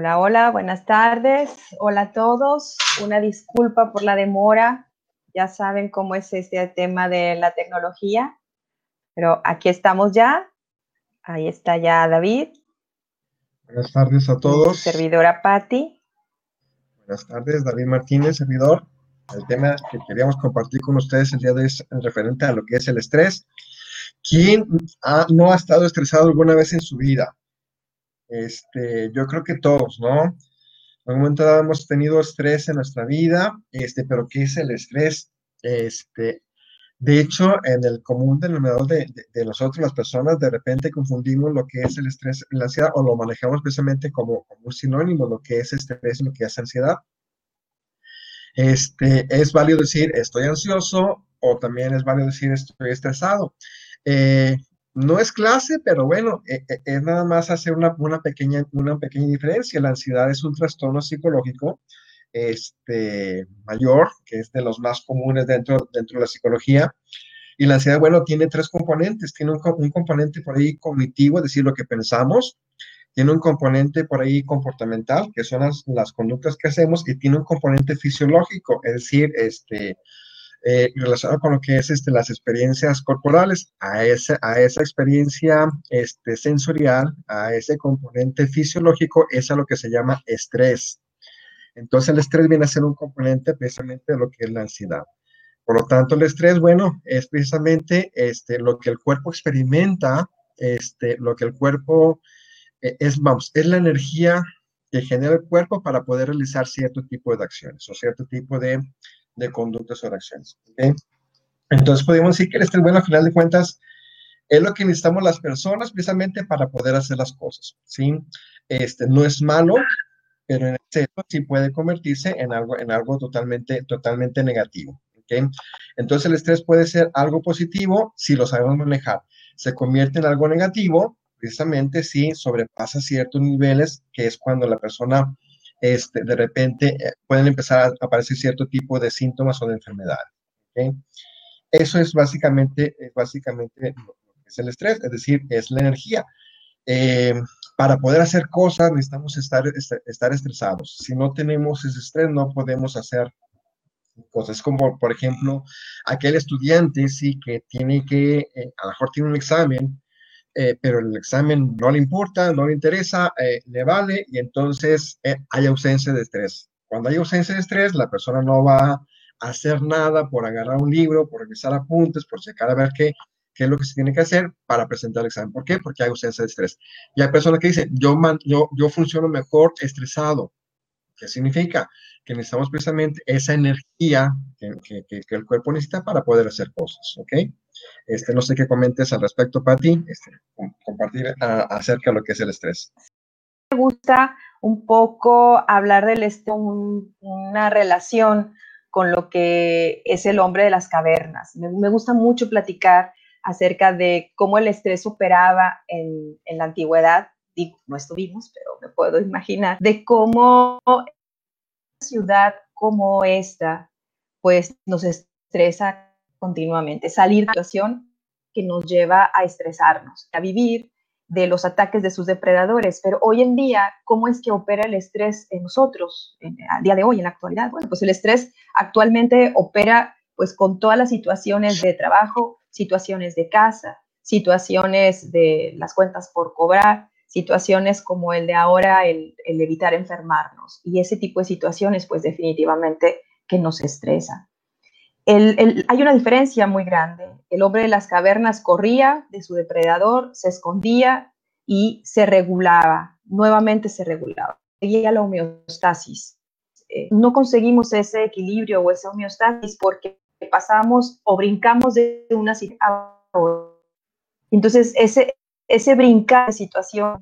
Hola, hola, buenas tardes. Hola a todos. Una disculpa por la demora. Ya saben cómo es este tema de la tecnología, pero aquí estamos ya. Ahí está ya David. Buenas tardes a todos. Servidora Patti. Buenas tardes, David Martínez, servidor. El tema que queríamos compartir con ustedes el día de hoy es referente a lo que es el estrés. ¿Quién no ha estado estresado alguna vez en su vida? Este, yo creo que todos, ¿no? En algún momento hemos tenido estrés en nuestra vida, este, pero ¿qué es el estrés? Este, de hecho, en el común denominador de, de, nosotros, las personas, de repente confundimos lo que es el estrés y la ansiedad o lo manejamos precisamente como, como un sinónimo, lo que es estrés y lo que es ansiedad. Este, es válido decir estoy ansioso o también es válido decir estoy estresado. Eh, no es clase, pero bueno, e, e, es, nada más hacer una, pequeña, una pequeña diferencia. La ansiedad es un trastorno psicológico este, mayor, que es de los más comunes dentro, dentro de la psicología. Y la ansiedad, bueno, tiene tres componentes. Tiene un, un componente por ahí cognitivo, es decir, lo que pensamos. Tiene un componente por ahí comportamental, que son las, las conductas que hacemos, y tiene un componente fisiológico, es decir, este, eh, relacionado con lo que es este, las experiencias corporales, a, esa, a esa experiencia este, sensorial, a ese componente fisiológico, es a lo que se llama estrés. Entonces el estrés viene a ser un componente precisamente de lo que es la ansiedad. Por lo tanto, el estrés, bueno, es precisamente este, lo que el cuerpo experimenta, este, lo que el cuerpo eh, es, vamos, es la energía que genera el cuerpo para poder realizar cierto tipo de acciones o cierto tipo de de conductas o reacciones. Entonces podemos decir que el estrés, bueno, al final de cuentas, es lo que necesitamos las personas precisamente para poder hacer las cosas, ¿sí? Este, no es malo, pero en exceso sí puede convertirse en algo, en algo totalmente, totalmente negativo. Entonces el estrés puede ser algo positivo si lo sabemos manejar. Se convierte en algo negativo precisamente si sobrepasa ciertos niveles, que es cuando la persona este, de repente eh, pueden empezar a aparecer cierto tipo de síntomas o de enfermedades. Eso es básicamente, básicamente es el estrés, es decir, es la energía. Eh, para poder hacer cosas necesitamos estar, estar estresados. Si no tenemos ese estrés, no podemos hacer cosas como, por ejemplo, aquel estudiante, sí, que tiene que, eh, a lo mejor tiene un examen eh, pero el examen no le importa, no le interesa, eh, le vale y entonces eh, hay ausencia de estrés. Cuando hay ausencia de estrés, la persona no va a hacer nada por agarrar un libro, por revisar apuntes, por checar a ver qué, qué es lo que se tiene que hacer para presentar el examen. ¿Por qué? Porque hay ausencia de estrés. Y hay personas que dicen, yo, yo, yo funciono mejor estresado. ¿Qué significa? Que necesitamos precisamente esa energía que, que, que el cuerpo necesita para poder hacer cosas, ¿ok? Este, no sé qué comentes al respecto, Patti, este, compartir acerca de lo que es el estrés. Me gusta un poco hablar del estrés, una relación con lo que es el hombre de las cavernas. Me, gusta mucho platicar acerca de cómo el estrés operaba en, en la antigüedad. No estuvimos, pero me puedo imaginar, de cómo una ciudad como esta, pues nos estresa continuamente, salir de la situación que nos lleva a estresarnos, a vivir de los ataques de sus depredadores. Pero hoy en día, ¿cómo es que opera el estrés en nosotros, en, al día de hoy, en la actualidad? Bueno, pues el estrés actualmente opera pues con todas las situaciones de trabajo, situaciones de casa, situaciones de las cuentas por cobrar, situaciones como el de ahora, el, el evitar enfermarnos. Y ese tipo de situaciones, pues definitivamente que nos estresan hay una diferencia muy grande. El hombre de las cavernas corría de su depredador, se escondía y se regulaba, nuevamente se regulaba. Seguía la homeostasis. Eh, no conseguimos ese equilibrio o esa homeostasis porque pasamos o brincamos de una situación a otra. Entonces, ese, brincar de situación,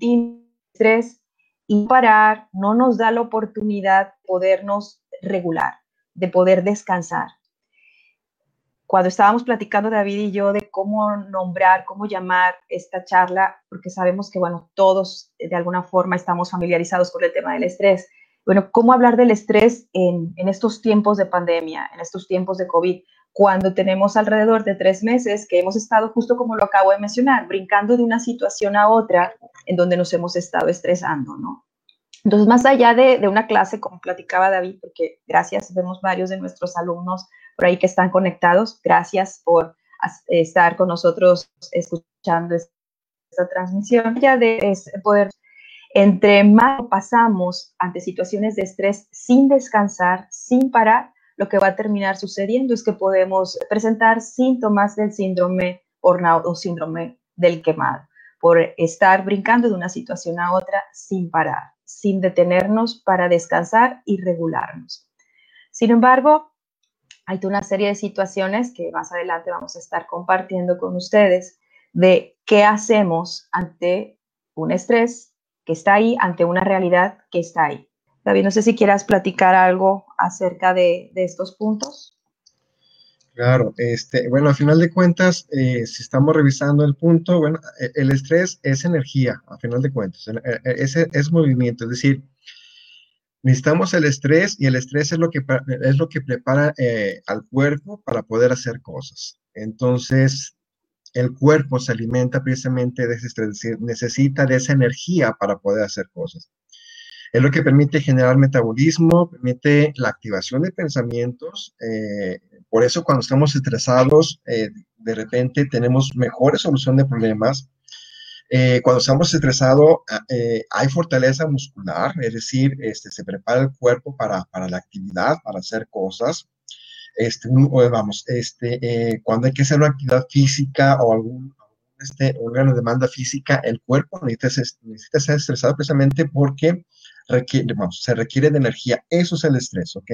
estrés y parar no nos da la oportunidad de podernos regular, de poder descansar cuando estábamos platicando David y yo de cómo nombrar, cómo llamar esta charla, porque sabemos que, bueno, todos de alguna forma estamos familiarizados con el tema del estrés. Bueno, ¿cómo hablar del estrés en, en estos tiempos de pandemia, en estos tiempos de COVID, cuando tenemos alrededor de tres meses que hemos estado, justo como lo acabo de mencionar, brincando de una situación a otra en donde nos hemos estado estresando, ¿no? Entonces, más allá de, de, una clase, como platicaba David, porque gracias, vemos varios de nuestros alumnos por ahí que están conectados, gracias por estar con nosotros escuchando esta transmisión, ya de poder, entre más pasamos ante situaciones de estrés sin descansar, sin parar, lo que va a terminar sucediendo es que podemos presentar síntomas del síndrome burnout o síndrome del quemado, por estar brincando de una situación a otra sin parar, sin detenernos para descansar y regularnos. Sin embargo, hay una serie de situaciones que más adelante vamos a estar compartiendo con ustedes de qué hacemos ante un estrés que está ahí, ante una realidad que está ahí. David, no sé si quieras platicar algo acerca de, estos puntos. Claro, este, bueno, a final de cuentas, eh, si estamos revisando el punto, bueno, e, el estrés es energía, a final de cuentas, e, e, es, es movimiento, es decir, Necesitamos el estrés y el estrés es lo que, es lo que prepara eh, al cuerpo para poder hacer cosas. Entonces, el cuerpo se alimenta precisamente de ese estrés, necesita de esa energía para poder hacer cosas. Es lo que permite generar metabolismo, permite la activación de pensamientos. Eh, por eso cuando estamos estresados, eh, de repente tenemos mejores solución de problemas, eh, cuando estamos estresados, ah, eh, hay fortaleza muscular, es decir, este, se prepara el cuerpo para, para la actividad, para hacer cosas. Este, vamos, este, eh, cuando hay que hacer una actividad física o algún, este, una demanda física, el cuerpo necesita, necesita ser estresado precisamente porque requiere, vamos, se requiere de energía. Eso es el estrés, ¿ok?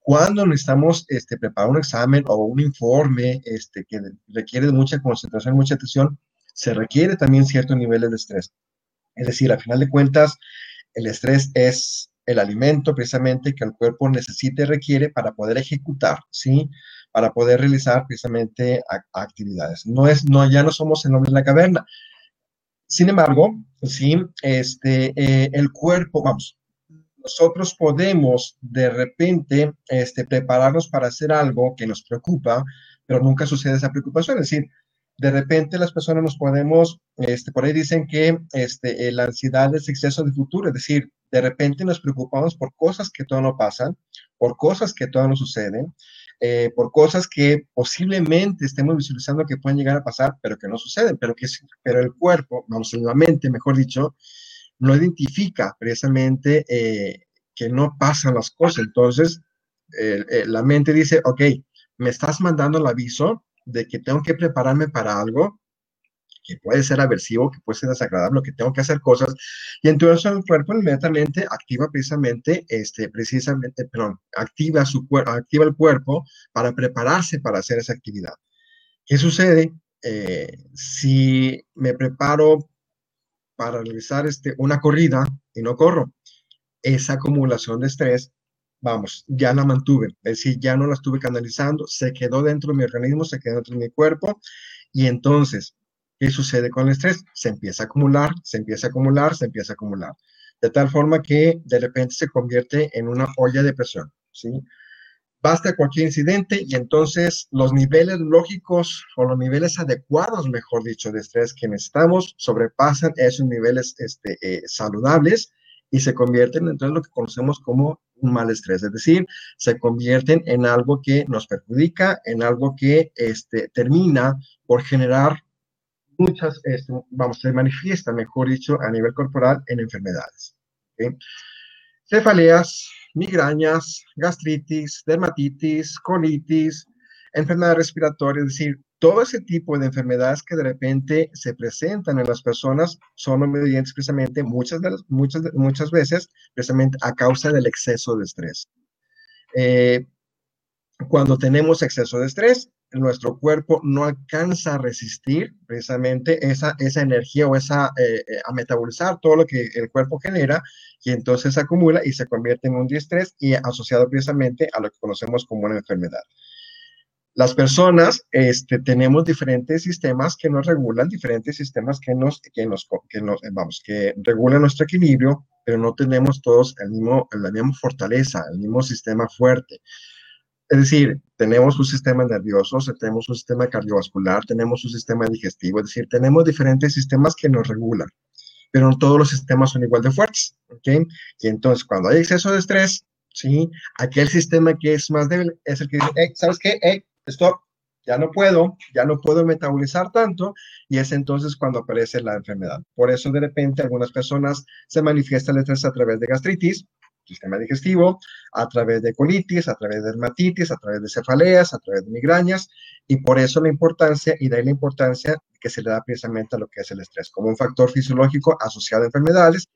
Cuando necesitamos este, preparar un examen o un informe este, que requiere de mucha concentración, mucha atención, se requiere también ciertos niveles de estrés. Es decir, a final de cuentas, el estrés es el alimento precisamente que el cuerpo necesita y requiere para poder ejecutar, ¿sí? Para poder realizar precisamente actividades. No es, no, ya no somos el hombre de la caverna. Sin embargo, sí, este, eh, el cuerpo, vamos, nosotros podemos de repente este, prepararnos para hacer algo que nos preocupa, pero nunca sucede esa preocupación. Es decir, de repente las personas nos podemos, este, por ahí dicen que este, la ansiedad es exceso de futuro, es decir, de repente nos preocupamos por cosas que todavía no pasan, por cosas que todavía no suceden, eh, por cosas que posiblemente estemos visualizando que pueden llegar a pasar, pero que no suceden, pero que pero el cuerpo, vamos, la mente, mejor dicho, no identifica precisamente eh, que no pasan las cosas. Entonces, la mente dice, ok, me estás mandando el aviso, de que tengo que prepararme para algo que puede ser aversivo, que puede ser desagradable, que tengo que hacer cosas, y entonces el cuerpo inmediatamente activa precisamente, este, precisamente, perdón, activa, su, activa el cuerpo para prepararse para hacer esa actividad. ¿Qué sucede? Eh, si me preparo para realizar este, una corrida y no corro, esa acumulación de estrés vamos, ya la mantuve, es decir, ya no la estuve canalizando, se quedó dentro de mi organismo, se quedó dentro de mi cuerpo, y entonces, ¿qué sucede con el estrés? Se empieza a acumular, se empieza a acumular, se empieza a acumular, de tal forma que de repente se convierte en una olla de presión, ¿sí? Basta cualquier incidente y entonces los niveles lógicos o los niveles adecuados, mejor dicho, de estrés que necesitamos sobrepasan esos niveles este, eh, saludables y se convierten en lo que conocemos como un mal estrés, es decir, se convierten en algo que nos perjudica, en algo que este, termina por generar muchas, este, vamos, se manifiesta, mejor dicho, a nivel corporal en enfermedades. Cefaleas, migrañas, gastritis, dermatitis, colitis, enfermedades respiratorias, es decir, todo ese tipo de enfermedades que de repente se presentan en las personas son obedientes precisamente muchas, muchas, muchas veces precisamente a causa del exceso de estrés. Eh, cuando tenemos exceso de estrés, nuestro cuerpo no alcanza a resistir precisamente esa, esa energía o esa, eh, eh, a metabolizar todo lo que el cuerpo genera y entonces se acumula y se convierte en un distrés y asociado precisamente a lo que conocemos como una enfermedad. Las personas este, tenemos diferentes sistemas que nos regulan, diferentes sistemas que nos, que nos, que nos, vamos, que regulan nuestro equilibrio, pero no tenemos todos el mismo, la misma fortaleza, el mismo sistema fuerte. Es decir, tenemos un sistema nervioso, tenemos un sistema cardiovascular, tenemos un sistema digestivo, es decir, tenemos diferentes sistemas que nos regulan. pero no todos los sistemas son igual de fuertes, ¿ok? Y entonces cuando hay exceso de estrés, ¿sí? Aquel sistema que es más débil es el que dice, ¿sabes qué? Hey, stop, ya no puedo, ya no puedo metabolizar tanto y es entonces cuando aparece la enfermedad. Por eso de repente algunas personas se manifiesta el estrés a través de gastritis, sistema digestivo, a través de colitis, a través de dermatitis, a través de cefaleas, a través de migrañas y por eso la importancia y de ahí la importancia que se le da precisamente a lo que es el estrés como un factor fisiológico asociado a enfermedades.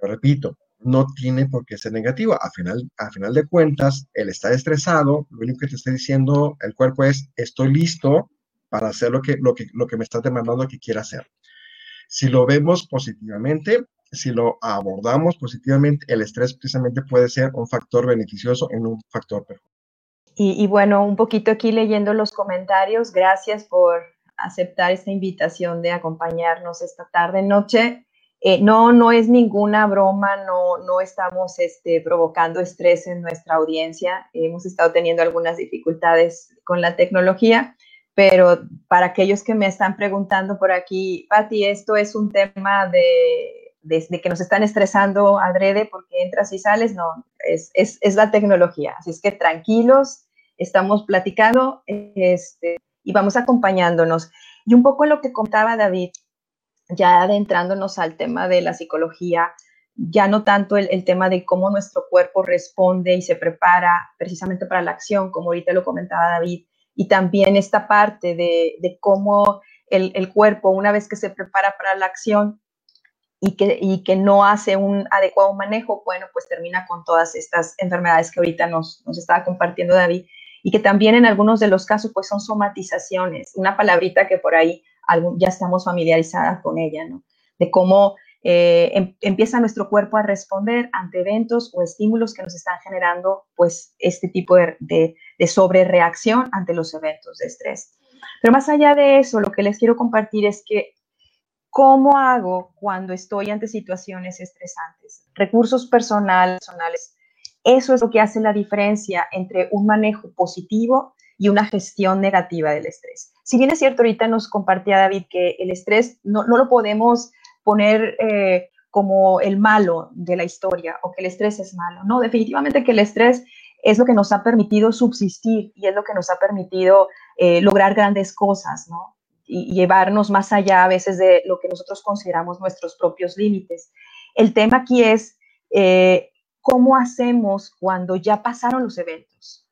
Repito, no tiene por qué ser negativo. A final, a final de cuentas, el estar estresado, lo único que te está diciendo el cuerpo es, estoy listo para hacer lo que, lo que, lo que me está demandando que quiera hacer. Si lo vemos positivamente, si lo abordamos positivamente, el estrés precisamente puede ser un factor beneficioso en un factor perjudicial. Y, y bueno, un poquito aquí leyendo los comentarios, gracias por aceptar esta invitación de acompañarnos esta tarde, noche. Eh, no, no es ninguna broma, no, no estamos este, provocando estrés en nuestra audiencia. Hemos estado teniendo algunas dificultades con la tecnología, pero para aquellos que me están preguntando por aquí, Patti, esto es un tema de, de, que nos están estresando adrede porque entras y sales, no, es, es, es la tecnología. Así es que tranquilos, estamos platicando este, y vamos acompañándonos. Y un poco lo que contaba David, ya adentrándonos al tema de la psicología, ya no tanto el, tema de cómo nuestro cuerpo responde y se prepara precisamente para la acción, como ahorita lo comentaba David, y también esta parte de, cómo el, cuerpo, una vez que se prepara para la acción y que, y que no hace un adecuado manejo, bueno, pues termina con todas estas enfermedades que ahorita nos, nos estaba compartiendo David, y que también en algunos de los casos pues son somatizaciones, una palabrita que por ahí ya estamos familiarizadas con ella, ¿no? De cómo eh, em, empieza nuestro cuerpo a responder ante eventos o estímulos que nos están generando, pues, este tipo de, de, de sobrereacción ante los eventos de estrés. Pero más allá de eso, lo que les quiero compartir es que ¿Cómo hago cuando estoy ante situaciones estresantes? Recursos personales, personales. Eso es lo que hace la diferencia entre un manejo positivo y una gestión negativa del estrés. Si bien es cierto, ahorita nos compartía David que el estrés no, no lo podemos poner eh, como el malo de la historia o que el estrés es malo. No, definitivamente que el estrés es lo que nos ha permitido subsistir y es lo que nos ha permitido eh, lograr grandes cosas, ¿no? Y llevarnos más allá a veces de lo que nosotros consideramos nuestros propios límites. El tema aquí es eh, cómo hacemos cuando ya pasaron los eventos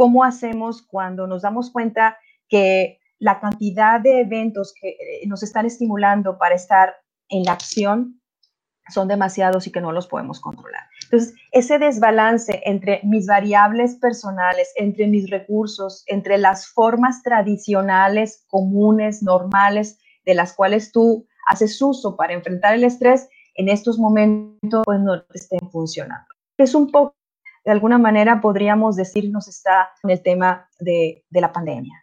¿Cómo hacemos cuando nos damos cuenta que la cantidad de eventos que eh, nos están estimulando para estar en la acción son demasiados y que no los podemos controlar? Entonces, ese desbalance entre mis variables personales, entre mis recursos, entre las formas tradicionales, comunes, normales, de las cuales tú haces uso para enfrentar el estrés, en estos momentos pues no estén funcionando. Es un poco de alguna manera podríamos decir nos está en el tema de, la pandemia.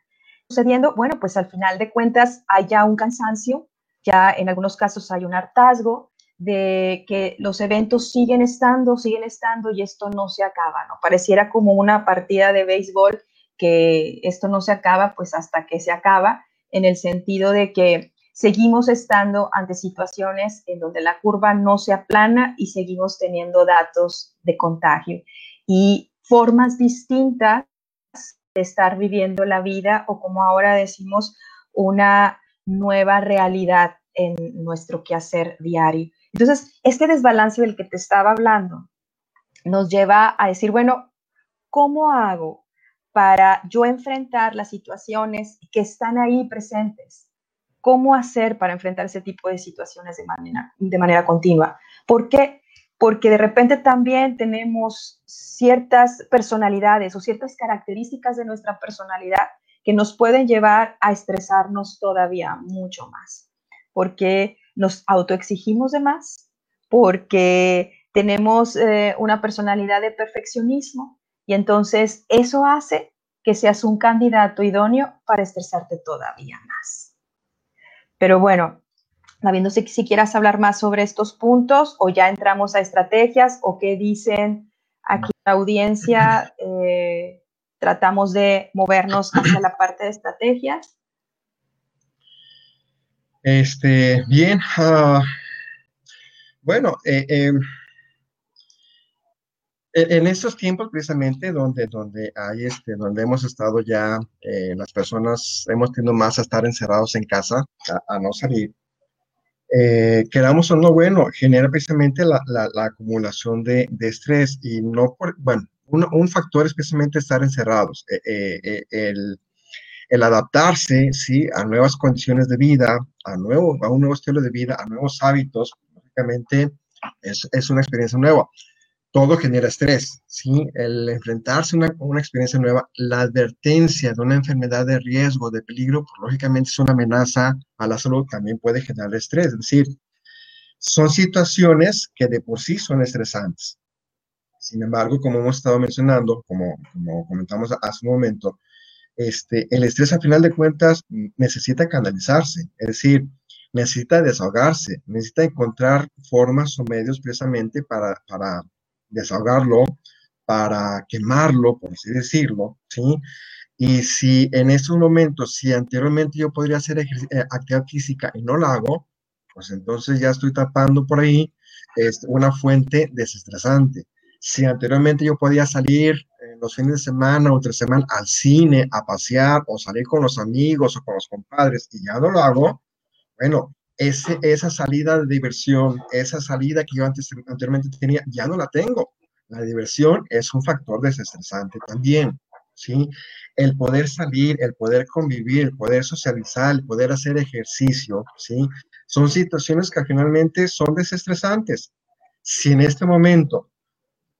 Sucediendo, bueno, pues al final de cuentas hay ya un cansancio, ya en algunos casos hay un hartazgo de que los eventos siguen estando, siguen estando y esto no se acaba, ¿no? Pareciera como una partida de béisbol que esto no se acaba pues hasta que se acaba, en el sentido de que seguimos estando ante situaciones en donde la curva no se aplana y seguimos teniendo datos de contagio y formas distintas de estar viviendo la vida o como ahora decimos, una nueva realidad en nuestro quehacer diario. Entonces, este desbalance del que te estaba hablando nos lleva a decir, bueno, ¿cómo hago para yo enfrentar las situaciones que están ahí presentes? Cómo hacer para enfrentar ese tipo de situaciones de manera, de manera continua. ¿Por qué? Porque de repente también tenemos ciertas personalidades o ciertas características de nuestra personalidad que nos pueden llevar a estresarnos todavía mucho más. Porque nos autoexigimos de más, porque tenemos eh, una personalidad de perfeccionismo y entonces eso hace que seas un candidato idóneo para estresarte todavía más. Pero bueno, viendo si, si quieras hablar más sobre estos puntos o ya entramos a estrategias o qué dicen aquí la audiencia, eh, tratamos de movernos hacia la parte de estrategias. Este, bien, ah, Bueno, eh, em, en estos tiempos precisamente donde, donde hay este, donde hemos estado ya, eh, las personas hemos tenido más a estar encerrados en casa, a, no salir, eh, queramos o no, bueno, genera precisamente la, la, acumulación de, de, estrés y no por, bueno, un, un factor es precisamente estar encerrados, eh, el, el, adaptarse, sí, a nuevas condiciones de vida, a, nuevo, a un nuevo estilo de vida, a nuevos hábitos, lógicamente es, es una experiencia nueva todo genera estrés, ¿sí? El enfrentarse a una, experiencia nueva, la advertencia de una enfermedad de riesgo, de peligro, pues, lógicamente es una amenaza a la salud, también puede generar estrés. Es decir, son situaciones que de por sí son estresantes. Sin embargo, como hemos estado mencionando, como, comentamos hace un momento, este, el estrés a final de cuentas necesita canalizarse, es decir, necesita desahogarse, necesita encontrar formas o medios precisamente para, para desahogarlo, para quemarlo, por así decirlo, ¿sí? Y si en estos momentos, si anteriormente yo podría hacer eh, actividad física y no la hago, pues entonces ya estoy tapando por ahí es este, una fuente desestresante. Si anteriormente yo podía salir en los fines de semana o tres semanas al cine, a pasear o salir con los amigos o con los compadres y ya no lo hago, bueno, esa salida de diversión, esa salida que yo anteriormente tenía, ya no la tengo. La diversión es un factor desestresante también, ¿sí? El poder salir, el poder convivir, el poder socializar, el poder hacer ejercicio, ¿sí? Son situaciones que finalmente son desestresantes. Si en este momento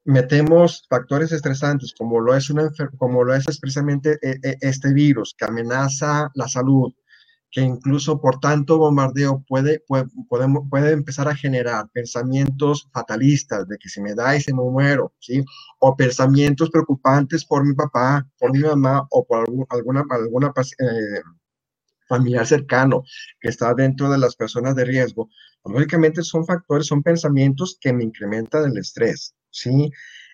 metemos factores estresantes como lo es, una, como lo es precisamente eh, eh, este virus que amenaza la salud, que incluso por tanto bombardeo puede, puede, puede, empezar a generar pensamientos fatalistas de que si me da y se me muero, ¿sí? O pensamientos preocupantes por mi papá, por mi mamá o por alguna, alguna eh, familiar cercano que está dentro de las personas de riesgo. Lógicamente son factores, son pensamientos que me incrementan el estrés, ¿sí?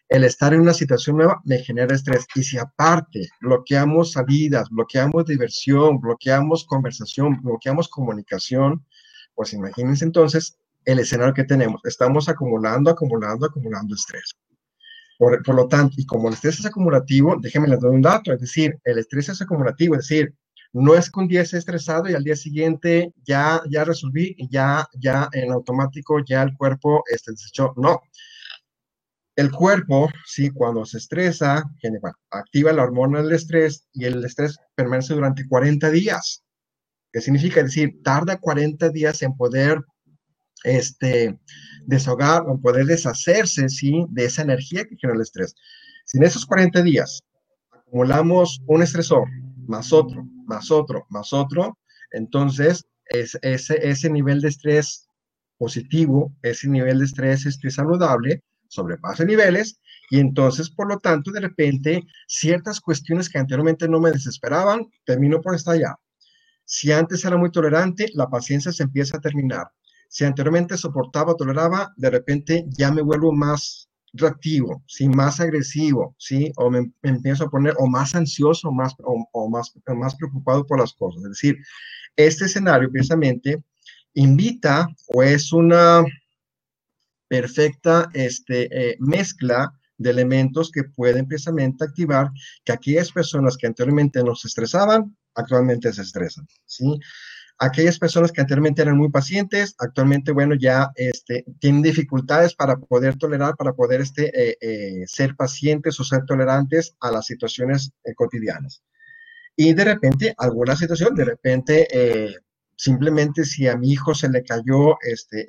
El estar en una situación nueva me genera estrés. Y si aparte bloqueamos salidas, bloqueamos diversión, bloqueamos conversación, bloqueamos comunicación, pues imagínense entonces el escenario que tenemos. Estamos acumulando, acumulando, acumulando estrés. Por, lo tanto, y como el estrés es acumulativo, déjenme les doy un dato, es decir, el estrés es acumulativo, es decir, no es que un día esté estresado y al día siguiente ya, ya resolví ya, ya en automático ya el cuerpo este, desechó. No, el cuerpo, sí, cuando se estresa, activa la hormona del estrés y el estrés permanece durante 40 días. ¿Qué significa? decir, tarda 40 días en poder este, desahogar o poder deshacerse, sí, de esa energía que genera el estrés. Si en esos 40 días acumulamos un estresor, más otro, más otro, más otro, entonces es, ese, ese nivel de estrés positivo, ese nivel de estrés este, saludable, sobrepase niveles y entonces, por lo tanto, de repente, ciertas cuestiones que anteriormente no me desesperaban, termino por estallar. Si antes era muy tolerante, la paciencia se empieza a terminar. Si anteriormente soportaba, toleraba, de repente ya me vuelvo más reactivo, ¿sí? más agresivo, ¿sí? o me, empiezo a poner o más ansioso más, o, más, más preocupado por las cosas. Es decir, este escenario precisamente invita o es una, perfecta este, eh, mezcla de elementos que pueden precisamente activar que aquellas personas que anteriormente nos estresaban, actualmente se estresan, ¿sí? Aquellas personas que anteriormente eran muy pacientes, actualmente, bueno, ya este, tienen dificultades para poder tolerar, para poder este, eh, eh, ser pacientes o ser tolerantes a las situaciones cotidianas. Y de repente, alguna situación, de repente, simplemente si a mi hijo se le cayó este,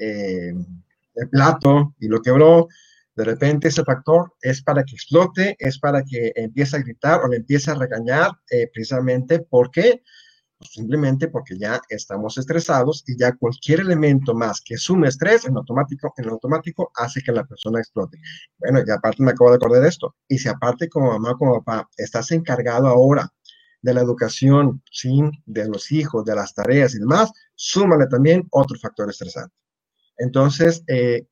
el plato y lo quebró, de repente ese factor es para que explote, es para que empiece a gritar o le empiece a regañar, eh, precisamente porque pues simplemente porque ya estamos estresados y ya cualquier elemento más que sume estrés en automático, en automático hace que la persona explote. Bueno, y aparte me acabo de acordar de esto. Y si aparte como mamá, como papá, estás encargado ahora de la educación, de los hijos, de las tareas y demás, súmale también otro factor estresante. Entonces, eh,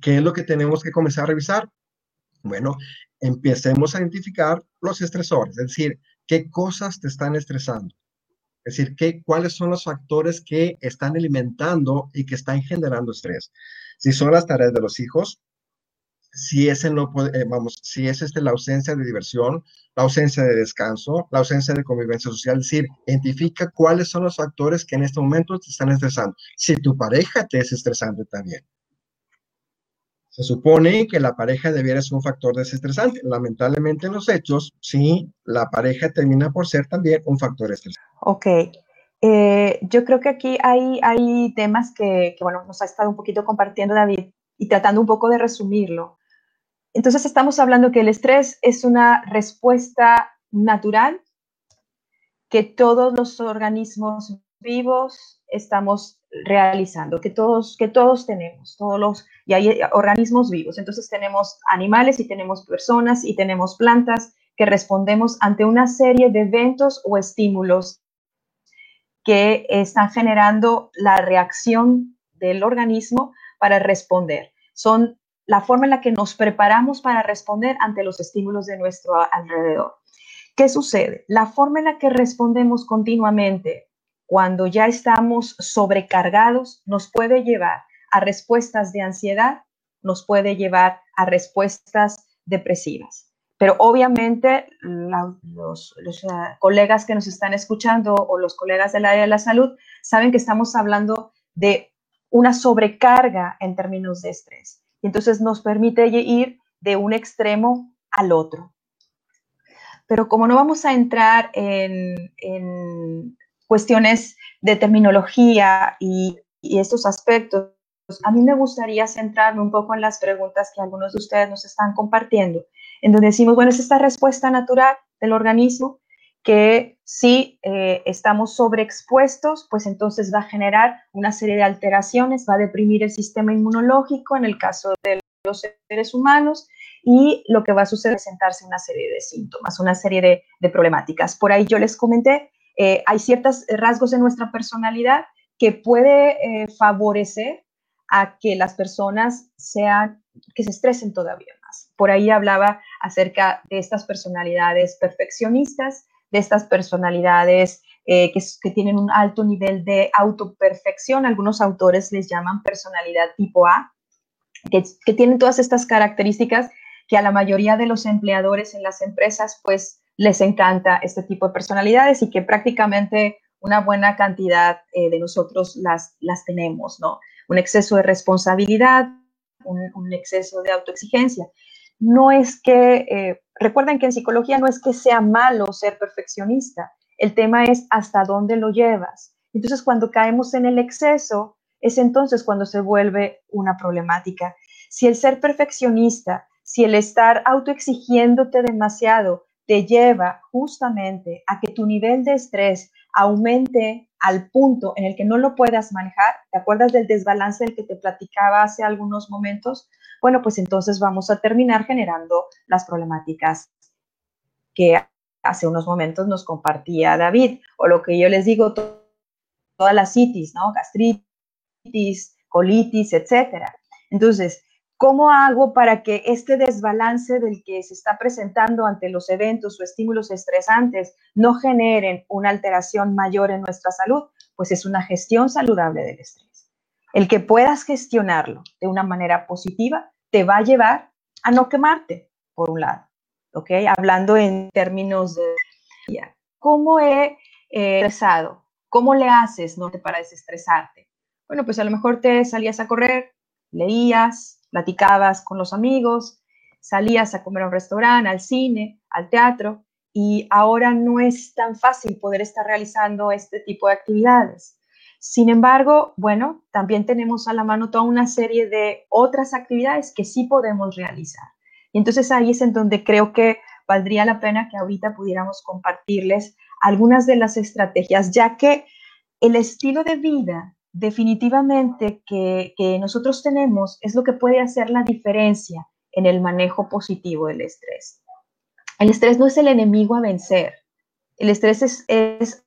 ¿qué es lo que tenemos que comenzar a revisar? Bueno, empecemos a identificar los estresores, es decir, qué cosas te están estresando. Es decir, ¿qué, cuáles son los factores que están alimentando y que están generando estrés. Si son las tareas de los hijos, si es, no eh, vamos, si es este, la ausencia de diversión, la ausencia de descanso, la ausencia de convivencia social, es decir, identifica cuáles son los factores que en este momento te están estresando. Si tu pareja te es estresante también. Se supone que la pareja debiera ser un factor desestresante. Lamentablemente en los hechos, sí, la pareja termina por ser también un factor estresante. Ok. Eh, yo creo que aquí hay, hay temas que, que, bueno, nos ha estado un poquito compartiendo David y tratando un poco de resumirlo. Entonces estamos hablando que el estrés es una respuesta natural que todos los organismos vivos estamos realizando, que todos, que todos tenemos, todos los, y hay organismos vivos. Entonces tenemos animales y tenemos personas y tenemos plantas que respondemos ante una serie de eventos o estímulos que están generando la reacción del organismo para responder. Son la forma en la que nos preparamos para responder ante los estímulos de nuestro alrededor. ¿Qué sucede? La forma en la que respondemos continuamente cuando ya estamos sobrecargados nos puede llevar a respuestas de ansiedad, nos puede llevar a respuestas depresivas. Pero obviamente los, uh, colegas que nos están escuchando o los colegas del área de la salud saben que estamos hablando de una sobrecarga en términos de estrés entonces nos permite ir de un extremo al otro. Pero como no vamos a entrar en, cuestiones de terminología y, y estos aspectos, a mí me gustaría centrarme un poco en las preguntas que algunos de ustedes nos están compartiendo, en donde decimos, bueno, es esta respuesta natural del organismo que si eh, estamos sobreexpuestos, pues entonces va a generar una serie de alteraciones, va a deprimir el sistema inmunológico en el caso de los seres humanos y lo que va a suceder es presentarse una serie de síntomas, una serie de, problemáticas. Por ahí yo les comenté, eh, hay ciertos rasgos de nuestra personalidad que puede eh, favorecer a que las personas sean, que se estresen todavía más. Por ahí hablaba acerca de estas personalidades perfeccionistas, estas personalidades eh, que, tienen un alto nivel de autoperfección. Algunos autores les llaman personalidad tipo A, que, tienen todas estas características que a la mayoría de los empleadores en las empresas pues les encanta este tipo de personalidades y que prácticamente una buena cantidad eh, de nosotros las, las tenemos, ¿no? Un exceso de responsabilidad, un exceso de autoexigencia no es que, eh, recuerden que en psicología no es que sea malo ser perfeccionista, el tema es hasta dónde lo llevas. Entonces, cuando caemos en el exceso, es entonces cuando se vuelve una problemática. Si el ser perfeccionista, si el estar autoexigiéndote demasiado te lleva justamente a que tu nivel de estrés aumente al punto en el que no lo puedas manejar, ¿te acuerdas del desbalance del que te platicaba hace algunos momentos? bueno, pues entonces vamos a terminar generando las problemáticas que hace unos momentos nos compartía David, o lo que yo les digo, todas las citis, ¿no? Gastritis, colitis, etcétera. Entonces, ¿cómo hago para que este desbalance del que se está presentando ante los eventos o estímulos estresantes no generen una alteración mayor en nuestra salud? Pues es una gestión saludable del estrés. El que puedas gestionarlo de una manera positiva te va a llevar a no quemarte, por un lado, ¿ok? Hablando en términos de ¿cómo he eh, estresado? ¿Cómo le haces no para desestresarte? Bueno, pues a lo mejor te salías a correr, leías, platicabas con los amigos, salías a comer a un restaurante, al cine, al teatro, y ahora no es tan fácil poder estar realizando este tipo de actividades. Sin embargo, bueno, también tenemos a la mano toda una serie de otras actividades que sí podemos realizar. Y entonces ahí es en donde creo que valdría la pena que ahorita pudiéramos compartirles algunas de las estrategias, ya que el estilo de vida definitivamente que, nosotros tenemos es lo que puede hacer la diferencia en el manejo positivo del estrés. El estrés no es el enemigo a vencer. El estrés es,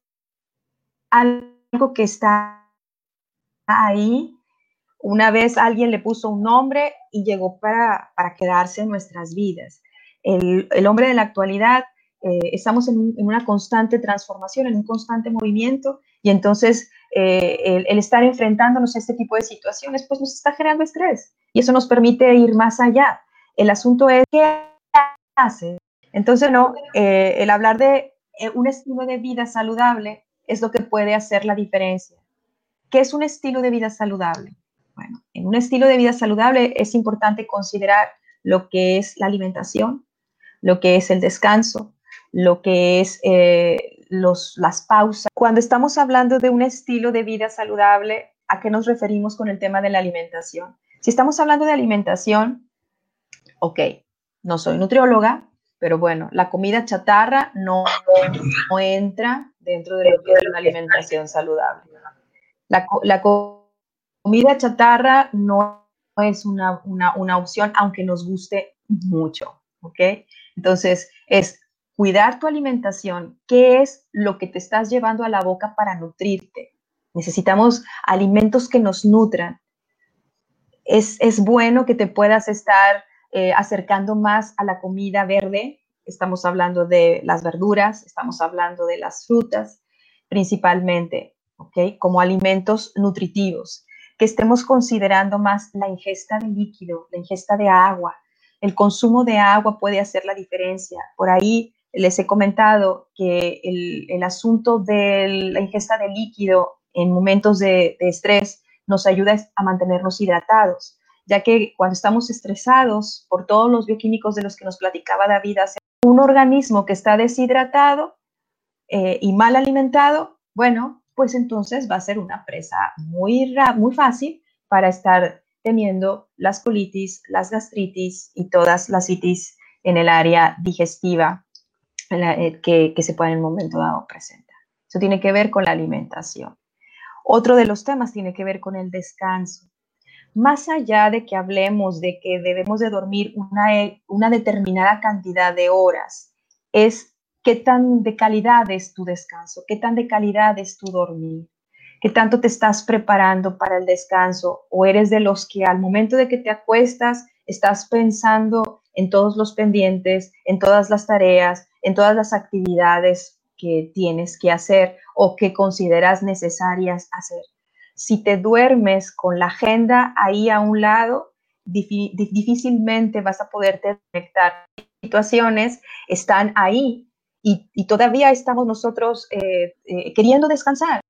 algo que está ahí. Una vez alguien le puso un nombre y llegó para, quedarse en nuestras vidas. El, hombre de la actualidad, eh, estamos en, una constante transformación, en un constante movimiento Y entonces eh, el, estar enfrentándonos a este tipo de situaciones, pues nos está generando estrés y eso nos permite ir más allá. El asunto es qué hace. Entonces, no, eh, el hablar de eh, un estilo de vida saludable es lo que puede hacer la diferencia. ¿Qué es un estilo de vida saludable? Bueno, en un estilo de vida saludable es importante considerar lo que es la alimentación, lo que es el descanso, lo que es los, las pausas. Cuando estamos hablando de un estilo de vida saludable, ¿a qué nos referimos con el tema de la alimentación? Si estamos hablando de alimentación, ok, no soy nutrióloga, pero bueno, la comida chatarra no, entra dentro de lo que es una alimentación saludable. La, la comida chatarra no es una, una, una, opción, aunque nos guste mucho, ¿ok? Entonces, es cuidar tu alimentación, qué es lo que te estás llevando a la boca para nutrirte. Necesitamos alimentos que nos nutran. Es, bueno que te puedas estar eh, acercando más a la comida verde. Estamos hablando de las verduras, estamos hablando de las frutas, principalmente, ¿ok? Como alimentos nutritivos. Que estemos considerando más la ingesta de líquido, la ingesta de agua. El consumo de agua puede hacer la diferencia. Por ahí les he comentado que el, asunto de la ingesta de líquido en momentos de, estrés nos ayuda a mantenernos hidratados, ya que cuando estamos estresados por todos los bioquímicos de los que nos platicaba David, un organismo que está deshidratado eh, y mal alimentado, bueno, pues entonces va a ser una presa muy, muy fácil para estar teniendo las colitis, las gastritis y todas las itis en el área digestiva eh, que, se puede en el momento dado presentar. Eso tiene que ver con la alimentación. Otro de los temas tiene que ver con el descanso. Más allá de que hablemos de que debemos de dormir una, eh, una determinada cantidad de horas, es qué tan de calidad es tu descanso, qué tan de calidad es tu dormir, qué tanto te estás preparando para el descanso o eres de los que al momento de que te acuestas estás pensando en todos los pendientes, en todas las tareas, en todas las actividades que tienes que hacer o que consideras necesarias hacer. Si te duermes con la agenda ahí a un lado, difícilmente vas a poderte conectar. Situaciones están ahí y, todavía estamos nosotros eh, eh, queriendo descansar.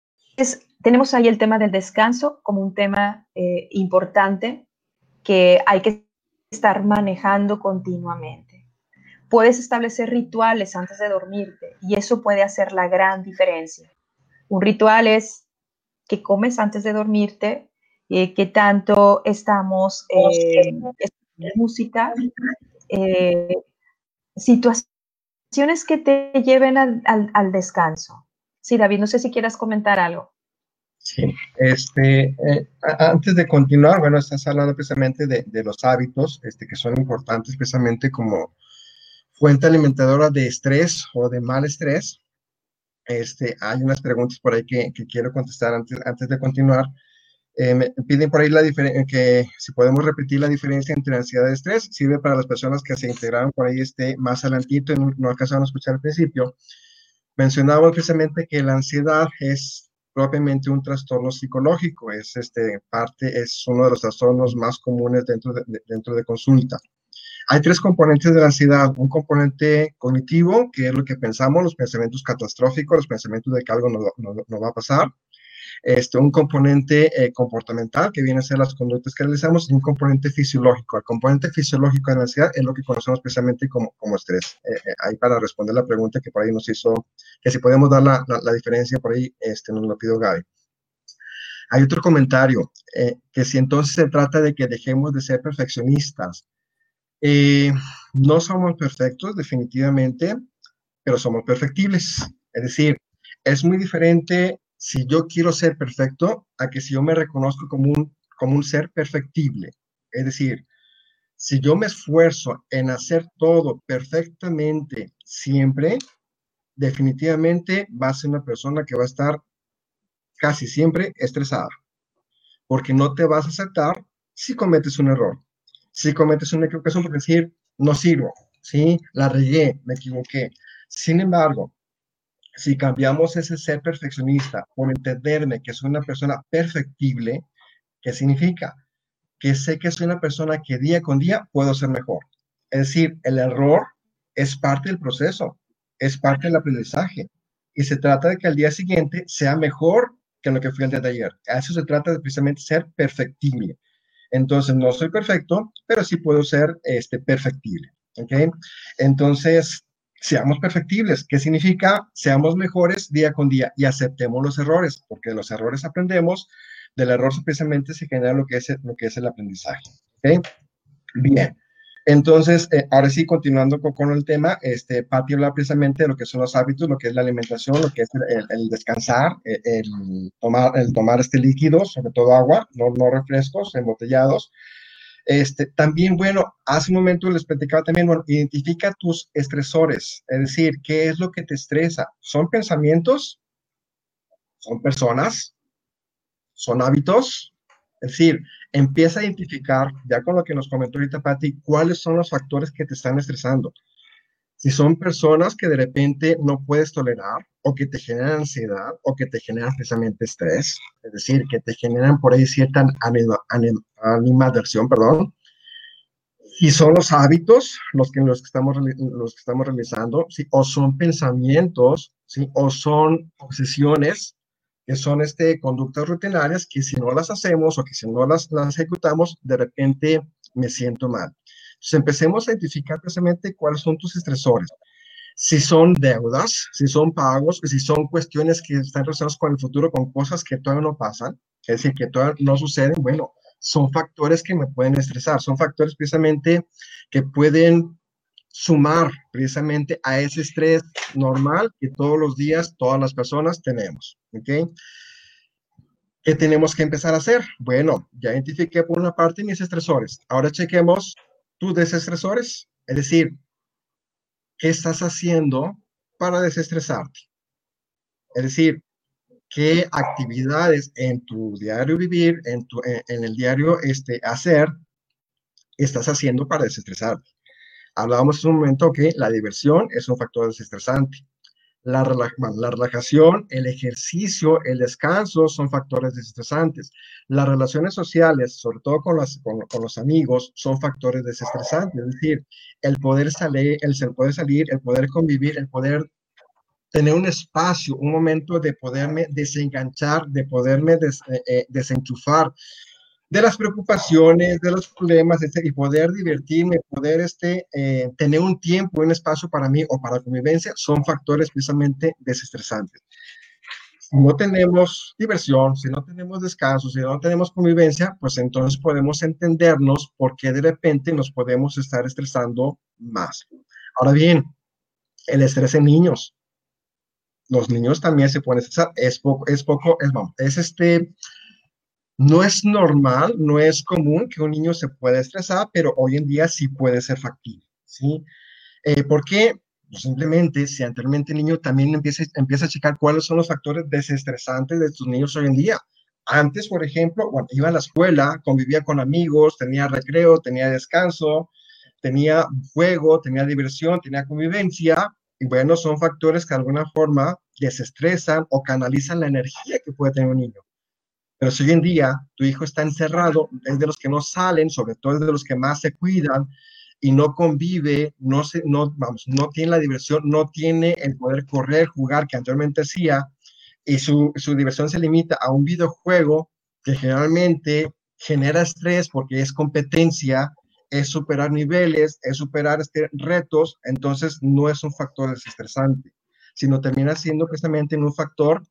tenemos ahí el tema del descanso como un tema eh, importante que hay que estar manejando continuamente. Puedes establecer rituales antes de dormirte y eso puede hacer la gran diferencia. Un ritual es que comes antes de dormirte, eh, tanto estamos eh, música, eh, situaciones que te lleven al, descanso. Sí, David, no sé si quieras comentar algo. Sí, este, eh, antes de continuar, bueno, estás hablando precisamente de, de, los hábitos, este, que son importantes precisamente como fuente alimentadora de estrés o de mal estrés. Este, hay unas preguntas por ahí que, quiero contestar antes, antes de continuar. Eh, me piden por ahí la diferencia, que si podemos repetir la diferencia entre ansiedad y estrés, sirve para las personas que se integraron por ahí este, más adelantito y no, no alcanzaron a escuchar al principio. Mencionaba precisamente que la ansiedad es propiamente un trastorno psicológico, es este, parte, es uno de los trastornos más comunes dentro de, dentro de consulta. Hay tres componentes de la ansiedad. Un componente cognitivo, que es lo que pensamos, los pensamientos catastróficos, los pensamientos de que algo no, va a pasar. Este, un componente eh, comportamental, que viene a ser las conductas que realizamos, y un componente fisiológico. El componente fisiológico de la ansiedad es lo que conocemos especialmente como, estrés. Eh, eh, ahí para responder la pregunta que por ahí nos hizo, que si podemos dar la, la, diferencia por ahí, este, nos lo pido Gaby. Hay otro comentario, que si entonces se trata de que dejemos de ser perfeccionistas, eh, no somos perfectos, definitivamente, pero somos perfectibles. Es decir, es muy diferente si yo quiero ser perfecto a que si yo me reconozco como un, como un ser perfectible. Es decir, si yo me esfuerzo en hacer todo perfectamente siempre, definitivamente va a ser una persona que va a estar casi siempre estresada, porque no te vas a aceptar si cometes un error si cometes una equivocación por decir, no sirvo, ¿sí? La regué, me equivoqué. Sin embargo, si cambiamos ese ser perfeccionista por entenderme que soy una persona perfectible, ¿qué significa? Que sé que soy una persona que día con día puedo ser mejor. Es decir, el error es parte del proceso, es parte del aprendizaje. Y se trata de que al día siguiente sea mejor que lo que fui el día de ayer. A eso se trata de precisamente ser perfectible. Entonces, no soy perfecto, pero sí puedo ser este, perfectible. ¿Ok? Entonces, seamos perfectibles. ¿Qué significa? Seamos mejores día con día y aceptemos los errores, porque de los errores aprendemos. Del error precisamente se genera lo que es, lo que es el aprendizaje. ¿Ok? Bien. Entonces, eh, ahora sí, continuando con, el tema, este, Pati habla precisamente de lo que son los hábitos, lo que es la alimentación, lo que es el, descansar, eh, el, tomar, el tomar este líquido, sobre todo agua, no, no refrescos embotellados, este, también, bueno, hace un momento les platicaba también, bueno, identifica tus estresores, es decir, ¿qué es lo que te estresa? ¿Son pensamientos? ¿Son personas? ¿Son hábitos? Es decir, empieza a identificar, ya con lo que nos comentó ahorita Patti, cuáles son los factores que te están estresando. Si son personas que de repente no puedes tolerar o que te generan ansiedad o que te generan precisamente estrés, es decir, que te generan por ahí cierta animadversión, perdón, y son los hábitos los que, los que, estamos, los que estamos realizando, ¿sí? o son pensamientos, ¿sí? o son obsesiones, que son este, conductas rutinarias que si no las hacemos o que si no las, las ejecutamos, de repente me siento mal. Entonces empecemos a identificar precisamente cuáles son tus estresores. Si son deudas, si son pagos, si son cuestiones que están relacionadas con el futuro, con cosas que todavía no pasan, es decir, que todavía no suceden, bueno, son factores que me pueden estresar, son factores precisamente que pueden sumar precisamente a ese estrés normal que todos los días todas las personas tenemos. ¿Ok? ¿Qué tenemos que empezar a hacer? Bueno, ya identifiqué por una parte mis estresores. Ahora chequemos tus desestresores, es decir, ¿qué estás haciendo para desestresarte? Es decir, ¿qué actividades en tu diario vivir, en, tu, en, el diario este, hacer, estás haciendo para desestresarte? Hablábamos en un momento que la diversión es un factor desestresante la, relajación, el ejercicio, el descanso son factores desestresantes. Las relaciones sociales, sobre todo con, con, los amigos, son factores desestresantes. Es decir, el poder salir, el, poder salir, el poder convivir, el poder tener un espacio, un momento de poderme desenganchar, de poderme eh, eh, desenchufar, de las preocupaciones, de los problemas, y poder divertirme, poder este, eh, tener un tiempo, un espacio para mí o para convivencia, son factores precisamente desestresantes. Si no tenemos diversión, si no tenemos descanso, si no tenemos convivencia, pues entonces podemos entendernos por qué de repente nos podemos estar estresando más. Ahora bien, el estrés en niños. Los niños también se pueden estresar. Es poco, es poco, es, es este, no es normal, no es común que un niño se pueda estresar, pero hoy en día sí puede ser factible, ¿sí? Eh, ¿Por qué? Pues simplemente, si anteriormente el niño también empieza, empieza a checar cuáles son los factores desestresantes de tus niños hoy en día. Antes, por ejemplo, cuando iba a la escuela, convivía con amigos, tenía recreo, tenía descanso, tenía juego, tenía diversión, tenía convivencia, y bueno, son factores que de alguna forma desestresan o canalizan la energía que puede tener un niño. Pero si hoy en día tu hijo está encerrado, es de los que no salen, sobre todo es de los que más se cuidan y no convive, no, se, no, vamos, no tiene la diversión, no tiene el poder correr, jugar que anteriormente hacía, y su, su diversión se limita a un videojuego que generalmente genera estrés porque es competencia, es superar niveles, es superar este, retos, entonces no es un factor desestresante, sino termina siendo precisamente un factor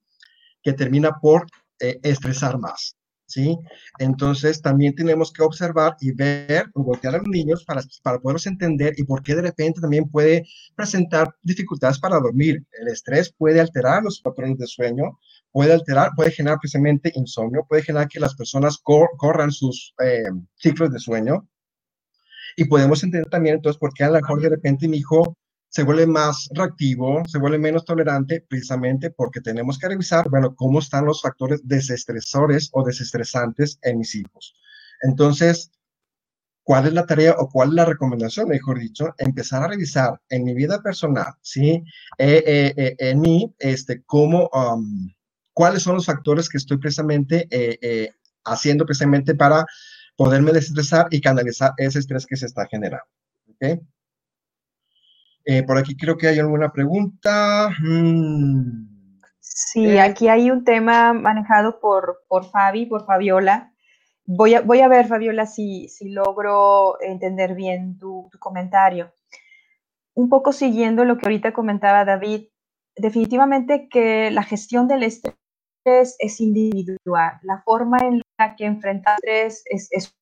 que termina por eh, estresar más. ¿Sí? Entonces también tenemos que observar y ver, voltear a los niños para, para poderlos entender y por qué de repente también puede presentar dificultades para dormir. El estrés puede alterar los patrones de sueño, puede alterar, puede generar precisamente insomnio, puede generar que las personas corran sus eh, ciclos de sueño. Y podemos entender también entonces por qué a lo mejor de repente mi hijo se vuelve más reactivo, se vuelve menos tolerante, precisamente porque tenemos que revisar, bueno, cómo están los factores desestresores o desestresantes en mis hijos. Entonces, ¿Cuál es la tarea o cuál es la recomendación, mejor dicho? Empezar a revisar en mi vida personal, ¿sí? Eh, eh, eh, en mí, este, cómo, um, cuáles son los factores que estoy precisamente haciendo precisamente para poderme desestresar y canalizar ese estrés que se está generando. ¿okay? Por aquí creo que hay alguna pregunta. Mm. Sí, aquí hay un tema manejado por, por Fabi, por Fabiola. Voy a, voy a ver, Fabiola, si, si logro entender bien tu, comentario. Un poco siguiendo lo que ahorita comentaba David, definitivamente que la gestión del estrés es individual. La forma en la que enfrentar estrés es, es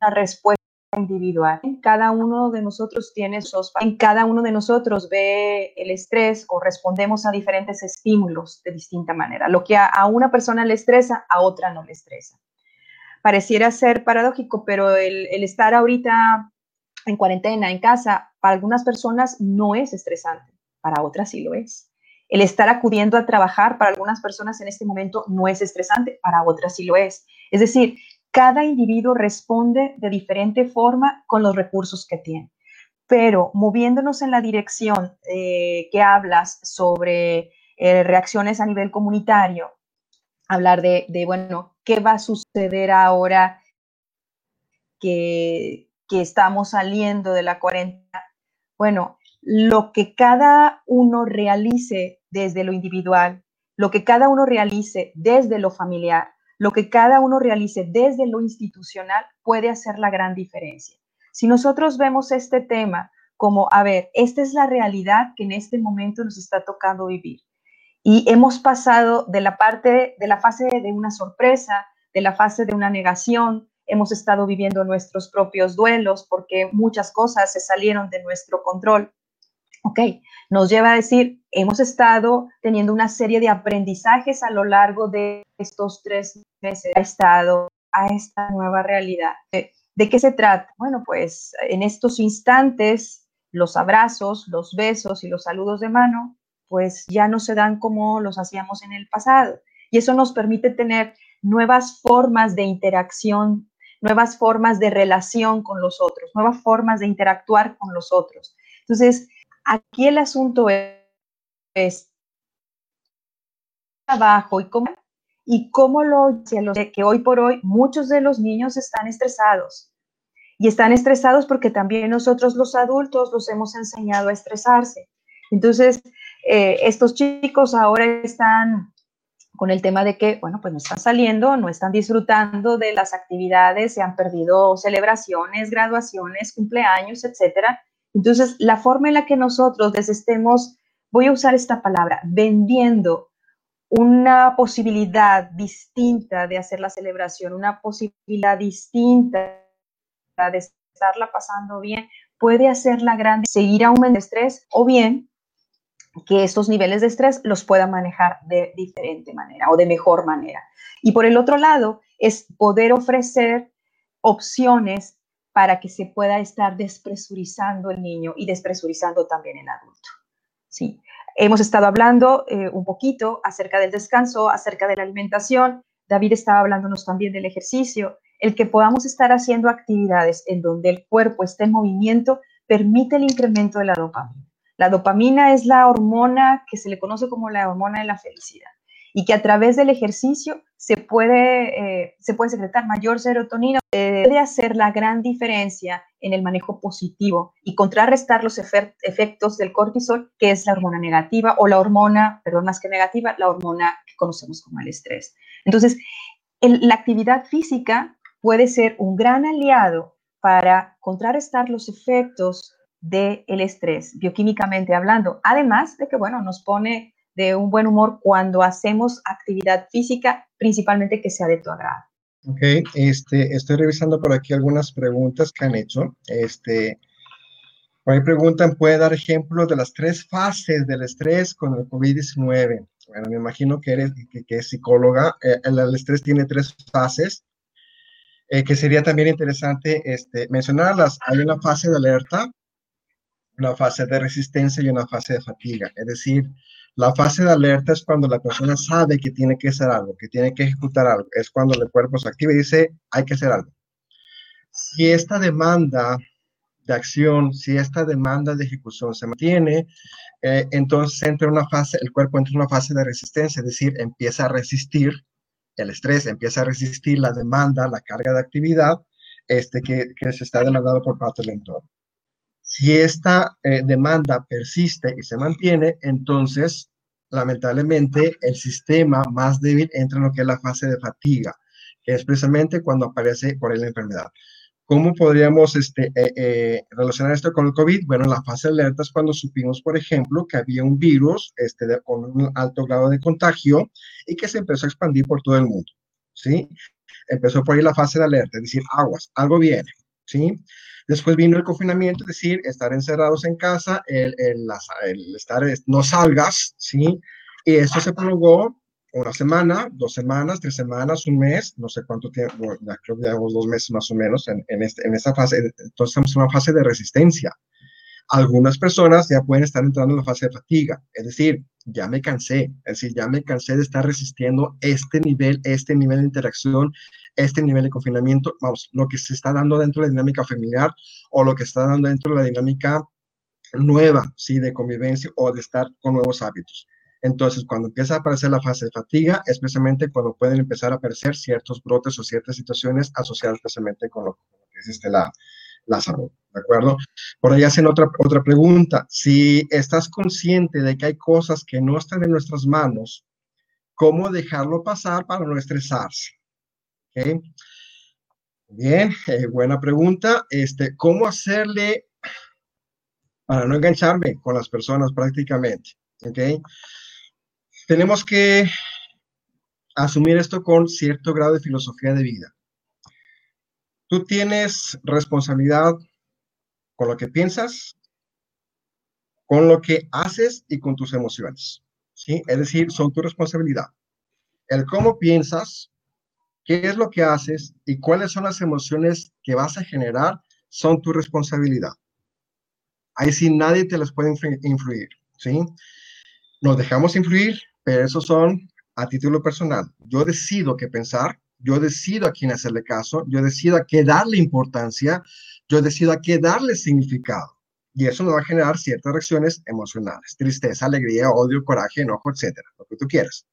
una respuesta individual. Cada uno de nosotros tiene sus, en cada uno de nosotros ve el estrés o respondemos a diferentes estímulos de distinta manera. Lo que a, a una persona le estresa, a otra no le estresa pareciera ser paradójico, pero el, estar ahorita en cuarentena, en casa, para algunas personas no es estresante, para otras sí lo es. El estar acudiendo a trabajar para algunas personas en este momento no es estresante, para otras sí lo es. Es decir, cada individuo responde de diferente forma con los recursos que tiene. Pero moviéndonos en la dirección eh, que hablas sobre eh, reacciones a nivel comunitario, hablar de, bueno, ¿qué va a suceder ahora que, que estamos saliendo de la cuarentena? Bueno, lo que cada uno realice desde lo individual, lo que cada uno realice desde lo familiar, lo que cada uno realice desde lo institucional puede hacer la gran diferencia. Si nosotros vemos este tema como, a ver, esta es la realidad que en este momento nos está tocando vivir. Y hemos pasado de la parte, de la fase de una sorpresa, de la fase de una negación, hemos estado viviendo nuestros propios duelos porque muchas cosas se salieron de nuestro control. Ok, nos lleva a decir, hemos estado teniendo una serie de aprendizajes a lo largo de estos tres meses, ha estado a esta nueva realidad. ¿De qué se trata? Bueno, pues en estos instantes, los abrazos, los besos y los saludos de mano pues ya no se dan como los hacíamos en el pasado. Y eso nos permite tener nuevas formas de interacción, nuevas formas de relación con los otros, nuevas formas de interactuar con los otros. Entonces, aquí el asunto es, trabajo y cómo, y cómo lo que hoy por hoy muchos de los niños están estresados. Y están estresados porque también nosotros los adultos los hemos enseñado a estresarse. Entonces, eh, estos chicos ahora están con el tema de que, bueno, pues no están saliendo, no están disfrutando de las actividades, se han perdido celebraciones, graduaciones, cumpleaños, etcétera. Entonces, la forma en la que nosotros les estemos, voy a usar esta palabra, vendiendo una posibilidad distinta de hacer la celebración, una posibilidad distinta de estarla pasando bien, puede hacer la gran seguir aumentando el estrés o bien que estos niveles de estrés los pueda manejar de diferente manera o de mejor manera. Y por el otro lado, es poder ofrecer opciones para que se pueda estar despresurizando el niño y despresurizando también el adulto. Sí. Hemos estado hablando eh, un poquito acerca del descanso, acerca de la alimentación. David estaba hablándonos también del ejercicio. El que podamos estar haciendo actividades en donde el cuerpo esté en movimiento permite el incremento de la dopamina. La dopamina es la hormona que se le conoce como la hormona de la felicidad y que a través del ejercicio se puede, eh, se puede secretar mayor serotonina, puede hacer la gran diferencia en el manejo positivo y contrarrestar los efectos del cortisol, que es la hormona negativa o la hormona, perdón, más que negativa, la hormona que conocemos como el estrés. Entonces, la actividad física puede ser un gran aliado para contrarrestar los efectos del estrés, bioquímicamente hablando. Además de que, bueno, nos pone de un buen humor cuando hacemos actividad física, principalmente que sea de tu agrado. Ok, este, estoy revisando por aquí algunas preguntas que han hecho. Este, por ahí preguntan, ¿puede dar ejemplos de las tres fases del estrés con el COVID-19? Bueno, me imagino que eres que, es psicóloga. Eh, el, estrés tiene tres fases, eh, que sería también interesante este, mencionarlas. Hay una fase de alerta, una fase de resistencia y una fase de fatiga. Es decir, la fase de alerta es cuando la persona sabe que tiene que hacer algo, que tiene que ejecutar algo. Es cuando el cuerpo se activa y dice, hay que hacer algo. Si esta demanda de acción, si esta demanda de ejecución se mantiene, eh, entonces entra una fase, el cuerpo entra en una fase de resistencia, es decir, empieza a resistir el estrés, empieza a resistir la demanda, la carga de actividad este, que, se está demandando por parte del entorno. Si esta eh, demanda persiste y se mantiene, entonces, lamentablemente, el sistema más débil entra en lo que es la fase de fatiga, que es precisamente cuando aparece por ahí la enfermedad. ¿Cómo podríamos este, eh, eh, relacionar esto con el COVID? Bueno, la fase de alerta es cuando supimos, por ejemplo, que había un virus este, con un alto grado de contagio y que se empezó a expandir por todo el mundo. ¿sí? Empezó por ahí la fase de alerta, es decir, aguas, algo viene. ¿Sí? Después vino el confinamiento, es decir, estar encerrados en casa, el, el, el estar, no salgas, ¿sí? Y eso se prolongó una semana, dos semanas, tres semanas, un mes, no sé cuánto tiempo, ya creo que llevamos dos meses más o menos en, en, este, en esta fase. Entonces estamos en una fase de resistencia. Algunas personas ya pueden estar entrando en la fase de fatiga, es decir, ya me cansé, es decir, ya me cansé de estar resistiendo este nivel, este nivel de interacción, este nivel de confinamiento, vamos, lo que se está dando dentro de la dinámica familiar o lo que está dando dentro de la dinámica nueva, sí, de convivencia o de estar con nuevos hábitos. Entonces, cuando empieza a aparecer la fase de fatiga, es precisamente cuando pueden empezar a aparecer ciertos brotes o ciertas situaciones asociadas precisamente con lo, que es este, la, la salud, ¿de acuerdo? Por ahí hacen otra, otra pregunta. Si estás consciente de que hay cosas que no están en nuestras manos, ¿cómo dejarlo pasar para no estresarse? ¿Okay? Bien, eh, buena pregunta. Este, ¿Cómo hacerle para no engancharme con las personas prácticamente? ¿Ok? tenemos que asumir esto con cierto grado de filosofía de vida. Tú tienes responsabilidad con lo que piensas, con lo que haces y con tus emociones. ¿sí? Es decir, son tu responsabilidad. El cómo piensas, qué es lo que haces y cuáles son las emociones que vas a generar son tu responsabilidad. Ahí sí nadie te las puede influir. ¿sí? Nos dejamos influir pero esos son a título personal. Yo decido qué pensar, yo decido a quién hacerle caso, yo decido a qué darle importancia, yo decido a qué darle significado. Y eso me va a generar ciertas reacciones emocionales, tristeza, alegría, odio, coraje, enojo, etcétera, lo que tú quieras.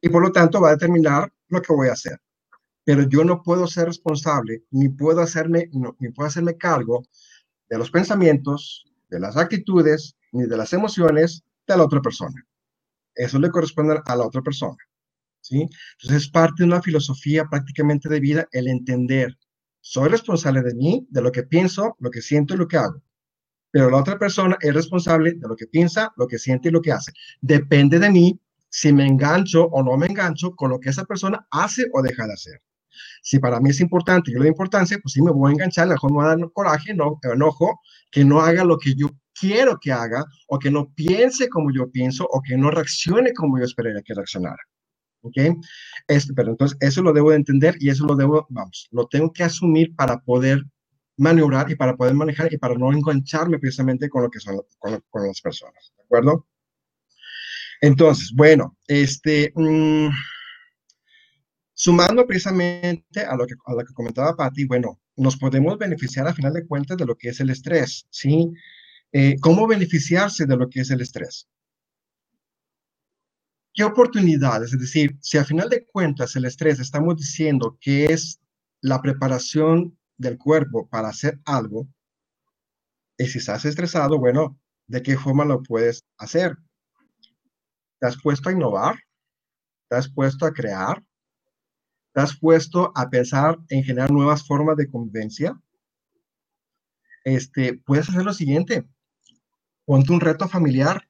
Y por lo tanto va a determinar lo que voy a hacer. Pero yo no puedo ser responsable, ni puedo hacerme, ni puedo hacerme cargo de los pensamientos, de las actitudes, ni de las emociones de la otra persona. Eso le corresponde a la otra persona. ¿sí? Entonces es parte de una filosofía prácticamente de vida el entender, soy responsable de mí, de lo que pienso, lo que siento y lo que hago. Pero la otra persona es responsable de lo que piensa, lo que siente y lo que hace. Depende de mí si me engancho o no me engancho con lo que esa persona hace o deja de hacer. Si para mí es importante y yo le doy importancia, pues sí me voy a enganchar, a lo mejor me va a dar coraje, no, enojo, que no haga lo que yo quiero que haga o que no piense como yo pienso o que no reaccione como yo esperaría que reaccionara. ¿Ok? Este, pero entonces eso lo debo de entender y eso lo debo, vamos, lo tengo que asumir para poder maniobrar y para poder manejar y para no engancharme precisamente con lo que son con, las personas. ¿De acuerdo? Entonces, bueno, este, mm, sumando precisamente a lo que, a lo que comentaba Patti, bueno, nos podemos beneficiar a final de cuentas de lo que es el estrés, ¿sí? Eh, ¿Cómo beneficiarse de lo que es el estrés? ¿Qué oportunidades? Es decir, si a final de cuentas el estrés estamos diciendo que es la preparación del cuerpo para hacer algo, y si estás estresado, bueno, ¿de qué forma lo puedes hacer? ¿Te puesto a innovar? ¿Te has puesto a crear? ¿Te has puesto a pensar en generar nuevas formas de convivencia? Este, puedes hacer lo siguiente ponte un reto familiar.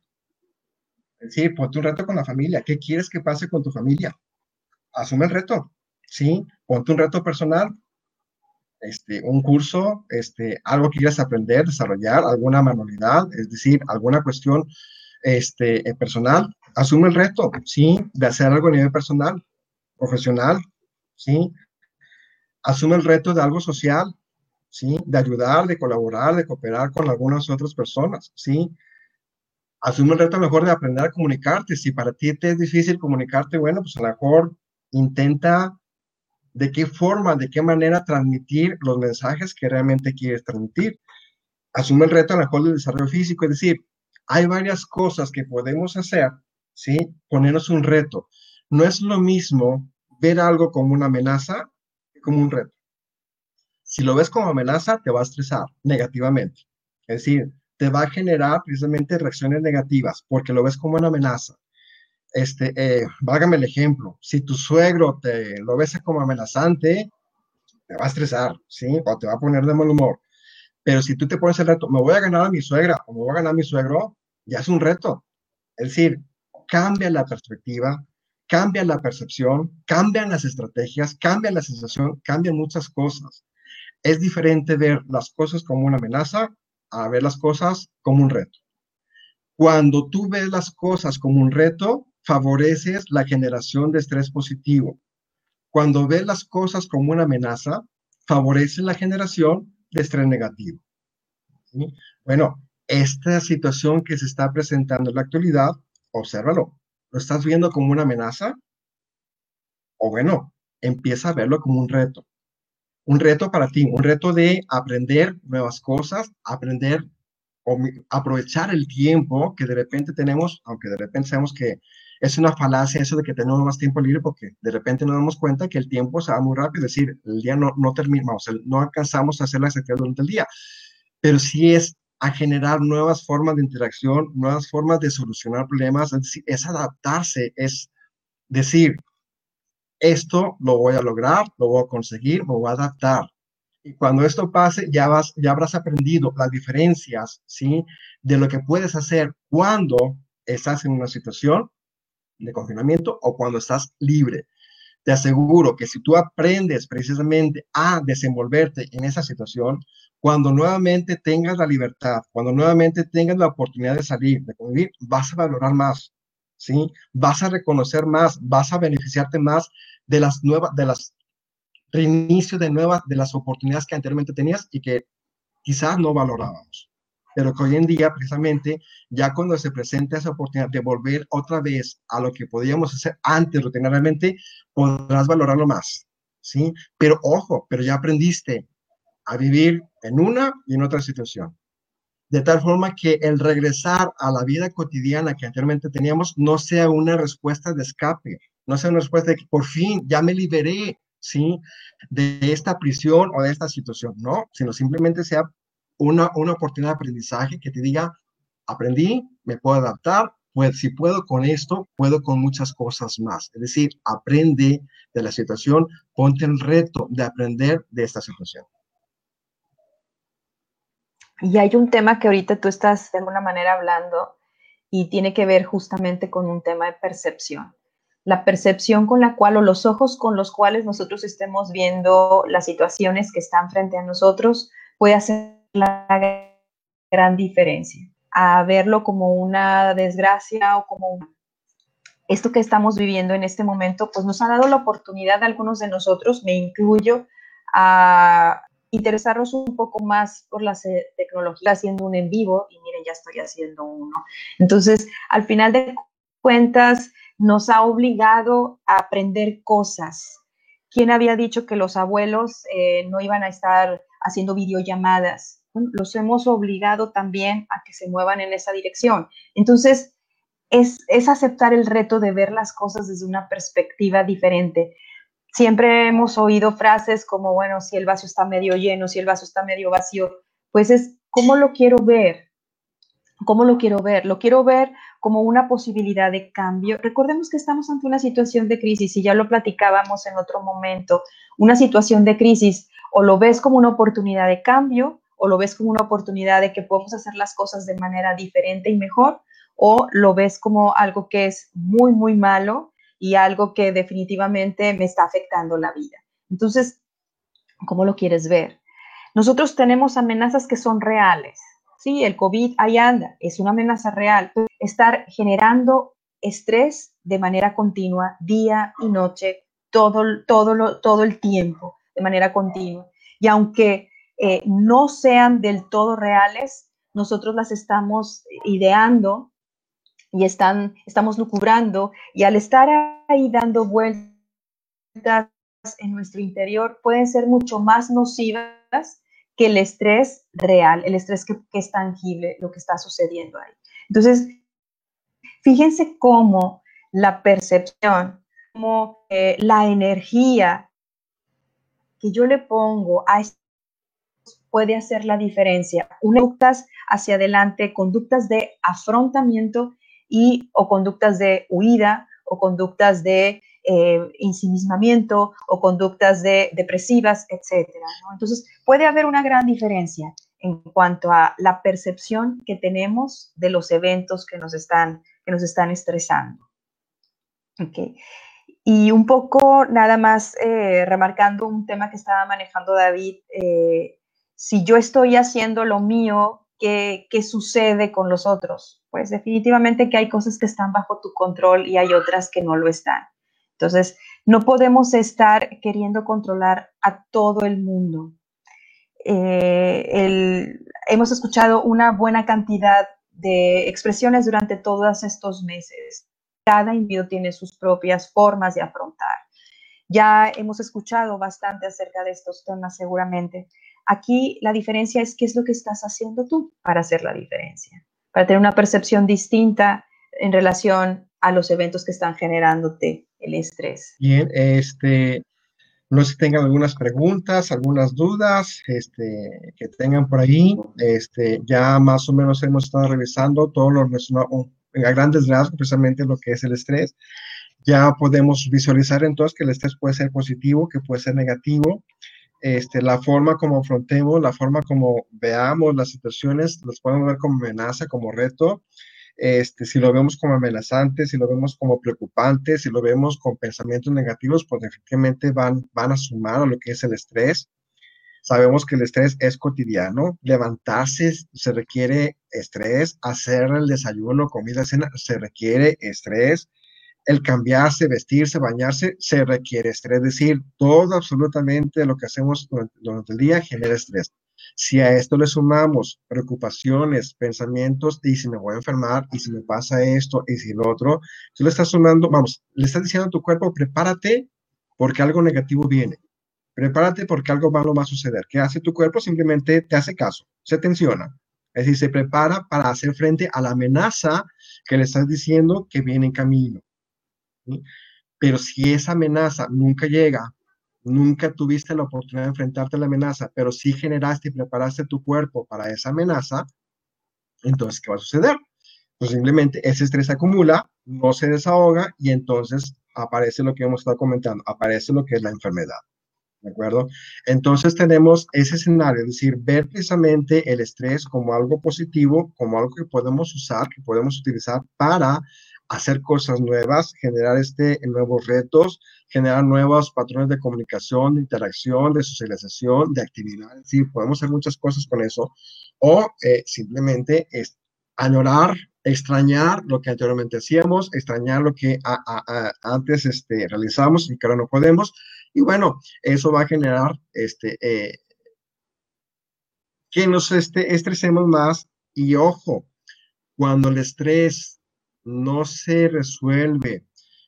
Sí, ponte un reto con la familia. ¿Qué quieres que pase con tu familia? Asume el reto. Sí, ponte un reto personal. Este, un curso, este, algo que quieras aprender, desarrollar, alguna manualidad, es decir, alguna cuestión este, eh, personal. Asume el reto, sí, de hacer algo a nivel personal, profesional, sí. Asume el reto de algo social, ¿sí? De ayudar, de colaborar, de cooperar con algunas otras personas, ¿sí? Asume el reto mejor de aprender a comunicarte. Si para ti te es difícil comunicarte, bueno, pues a lo mejor intenta de qué forma, de qué manera transmitir los mensajes que realmente quieres transmitir. Asume el reto a lo mejor del desarrollo físico, es decir, hay varias cosas que podemos hacer, ¿sí? Ponernos un reto. No es lo mismo ver algo como una amenaza que como un reto. Si lo ves como amenaza, te va a estresar negativamente. Es decir, te va a generar precisamente reacciones negativas porque lo ves como una amenaza. Este, eh, vágame el ejemplo, si tu suegro te lo ves como amenazante, te va a estresar, ¿sí? O te va a poner de mal humor. Pero si tú te pones el reto, me voy a ganar a mi suegra o me voy a ganar a mi suegro, ya es un reto. Es decir, cambia la perspectiva, cambia la percepción, cambian las estrategias, cambia la sensación, cambian muchas cosas. Es diferente ver las cosas como una amenaza a ver las cosas como un reto. Cuando tú ves las cosas como un reto, favoreces la generación de estrés positivo. Cuando ves las cosas como una amenaza, favoreces la generación de estrés negativo. Bueno, esta situación que se está presentando en la actualidad, obsérvalo. ¿Lo estás viendo como una amenaza? O bueno, empieza a verlo como un reto un reto para ti, un reto de aprender nuevas cosas, aprender o aprovechar el tiempo que de repente tenemos, aunque de repente sabemos que es una falacia eso de que tenemos más tiempo libre porque de repente nos damos cuenta que el tiempo se va muy rápido, es decir, el día no, no terminamos, no alcanzamos a hacer la actividad durante el día, pero sí es a generar nuevas formas de interacción, nuevas formas de solucionar problemas, es, es adaptarse, es decir, esto lo voy a lograr, lo voy a conseguir, me voy a adaptar. Y cuando esto pase, ya, vas, ya habrás aprendido las diferencias, ¿sí? De lo que puedes hacer cuando estás en una situación de confinamiento o cuando estás libre. Te aseguro que si tú aprendes precisamente a desenvolverte en esa situación, cuando nuevamente tengas la libertad, cuando nuevamente tengas la oportunidad de salir, de convivir, vas a valorar más, ¿sí? Vas a reconocer más, vas a beneficiarte más de las nuevas, de las reinicio de nuevas, de las oportunidades que anteriormente tenías y que quizás no valorábamos. Pero que hoy en día, precisamente, ya cuando se presenta esa oportunidad de volver otra vez a lo que podíamos hacer antes rutinariamente, podrás valorarlo más, ¿sí? Pero ojo, pero ya aprendiste a vivir en una y en otra situación de tal forma que el regresar a la vida cotidiana que anteriormente teníamos no sea una respuesta de escape, no sea una respuesta de que por fin ya me liberé, ¿sí? De esta prisión o de esta situación, no, sino simplemente sea una, una oportunidad de aprendizaje que te diga, aprendí, me puedo adaptar, pues si puedo con esto, puedo con muchas cosas más. Es decir, aprende de la situación, ponte el reto de aprender de esta situación. Y hay un tema que ahorita tú estás de alguna manera hablando y tiene que ver justamente con un tema de percepción. La percepción con la cual o los ojos con los cuales nosotros estemos viendo las situaciones que están frente a nosotros puede hacer la gran diferencia. A verlo como una desgracia o como esto que estamos viviendo en este momento, pues nos ha dado la oportunidad a algunos de nosotros, me incluyo, a interesarnos un poco más por las eh, tecnologías haciendo un en vivo y miren, ya estoy haciendo uno. Entonces, al final de cuentas, nos ha obligado a aprender cosas. ¿Quién había dicho que los abuelos eh, no iban a estar haciendo videollamadas? Los hemos obligado también a que se muevan en esa dirección. Entonces, es, es aceptar el reto de ver las cosas desde una perspectiva diferente siempre hemos oído frases como, bueno, si el vaso está medio lleno, si el vaso está medio vacío, pues es, ¿cómo lo quiero ver? ¿Cómo lo quiero ver? Lo quiero ver como una posibilidad de cambio. Recordemos que estamos ante una situación de crisis y ya lo platicábamos en otro momento. Una situación de crisis o lo ves como una oportunidad de cambio o lo ves como una oportunidad de que podemos hacer las cosas de manera diferente y mejor o lo ves como algo que es muy, muy malo y algo que definitivamente me está afectando la vida. Entonces, ¿cómo lo quieres ver? Nosotros tenemos amenazas que son reales. Sí, el COVID ahí anda, es una amenaza real. Estar generando estrés de manera continua, día y noche, todo, todo, todo el tiempo, de manera continua. Y aunque eh, no sean del todo reales, nosotros las estamos ideando y están, estamos lucubrando y al estar ahí dando vueltas en nuestro interior pueden ser mucho más nocivas que el estrés real, el estrés que, es tangible, lo que está sucediendo ahí. Entonces, fíjense cómo la percepción, como eh, la energía que yo le pongo a esto puede hacer la diferencia. Conductas hacia adelante, conductas de afrontamiento y o conductas de huida o conductas de eh, ensimismamiento o conductas de, depresivas, etc. Entonces, puede haber una gran diferencia en cuanto a la percepción que tenemos de los eventos que nos están, que nos están estresando. Okay. Y un poco nada más eh, remarcando un tema que estaba manejando David, eh, si yo estoy haciendo lo mío, ¿qué, ¿qué, sucede con los otros? Pues definitivamente que hay cosas que están bajo tu control y hay otras que no lo están. Entonces, no podemos estar queriendo controlar a todo el mundo. Eh, hemos escuchado una buena cantidad de expresiones durante todos estos meses. Cada individuo tiene sus propias formas de afrontar. Ya hemos escuchado bastante acerca de estos temas seguramente. Aquí la diferencia es qué es lo que estás haciendo tú para hacer la diferencia, para tener una percepción distinta en relación a los eventos que están generándote el estrés. Bien, este, no sé si tengan algunas preguntas, algunas dudas este, que tengan por ahí. Este, ya más o menos hemos estado revisando todo lo a grandes rasgos, precisamente lo que es el estrés. Ya podemos visualizar entonces que el estrés puede ser positivo, que puede ser negativo. Este, la forma como afrontemos, la forma como veamos las situaciones, las podemos ver como amenaza, como reto, este, si lo vemos como amenazante, si lo vemos como preocupante, si lo vemos con pensamientos negativos, pues efectivamente van, van a sumar a lo que es el estrés. Sabemos que el estrés es cotidiano. Levantarse se requiere estrés. Hacer el desayuno, comida, cena, se requiere estrés. El cambiarse, vestirse, bañarse, se requiere estrés. Es decir, todo absolutamente lo que hacemos durante el día genera estrés. Si a esto le sumamos preocupaciones, pensamientos, y si me voy a enfermar, y si me pasa esto, y si lo otro, tú le estás sumando, vamos, le estás diciendo a tu cuerpo, prepárate porque algo negativo viene. Prepárate porque algo malo va a suceder. ¿Qué hace tu cuerpo? Simplemente te hace caso, se tensiona. Es decir, se prepara para hacer frente a la amenaza que le estás diciendo que viene en camino. Pero si esa amenaza nunca llega nunca tuviste la oportunidad de enfrentarte a la amenaza, pero sí generaste y preparaste tu cuerpo para esa amenaza, entonces, ¿qué va a suceder? Pues simplemente ese estrés acumula, no se desahoga y entonces aparece lo que hemos estado comentando, aparece lo que es la enfermedad. ¿De acuerdo? Entonces tenemos ese escenario, es decir, ver precisamente el estrés como algo positivo, como algo que podemos usar, que podemos utilizar para hacer cosas nuevas, generar este, nuevos retos, generar nuevos patrones de comunicación, de interacción, de socialización, de actividad. Sí, podemos hacer muchas cosas con eso. O eh, simplemente es añorar, extrañar lo que anteriormente hacíamos, extrañar lo que antes este, realizamos y que ahora no podemos. Y bueno, eso va a generar este, eh, que nos este, estresemos más. Y ojo, cuando el estrés no se resuelve,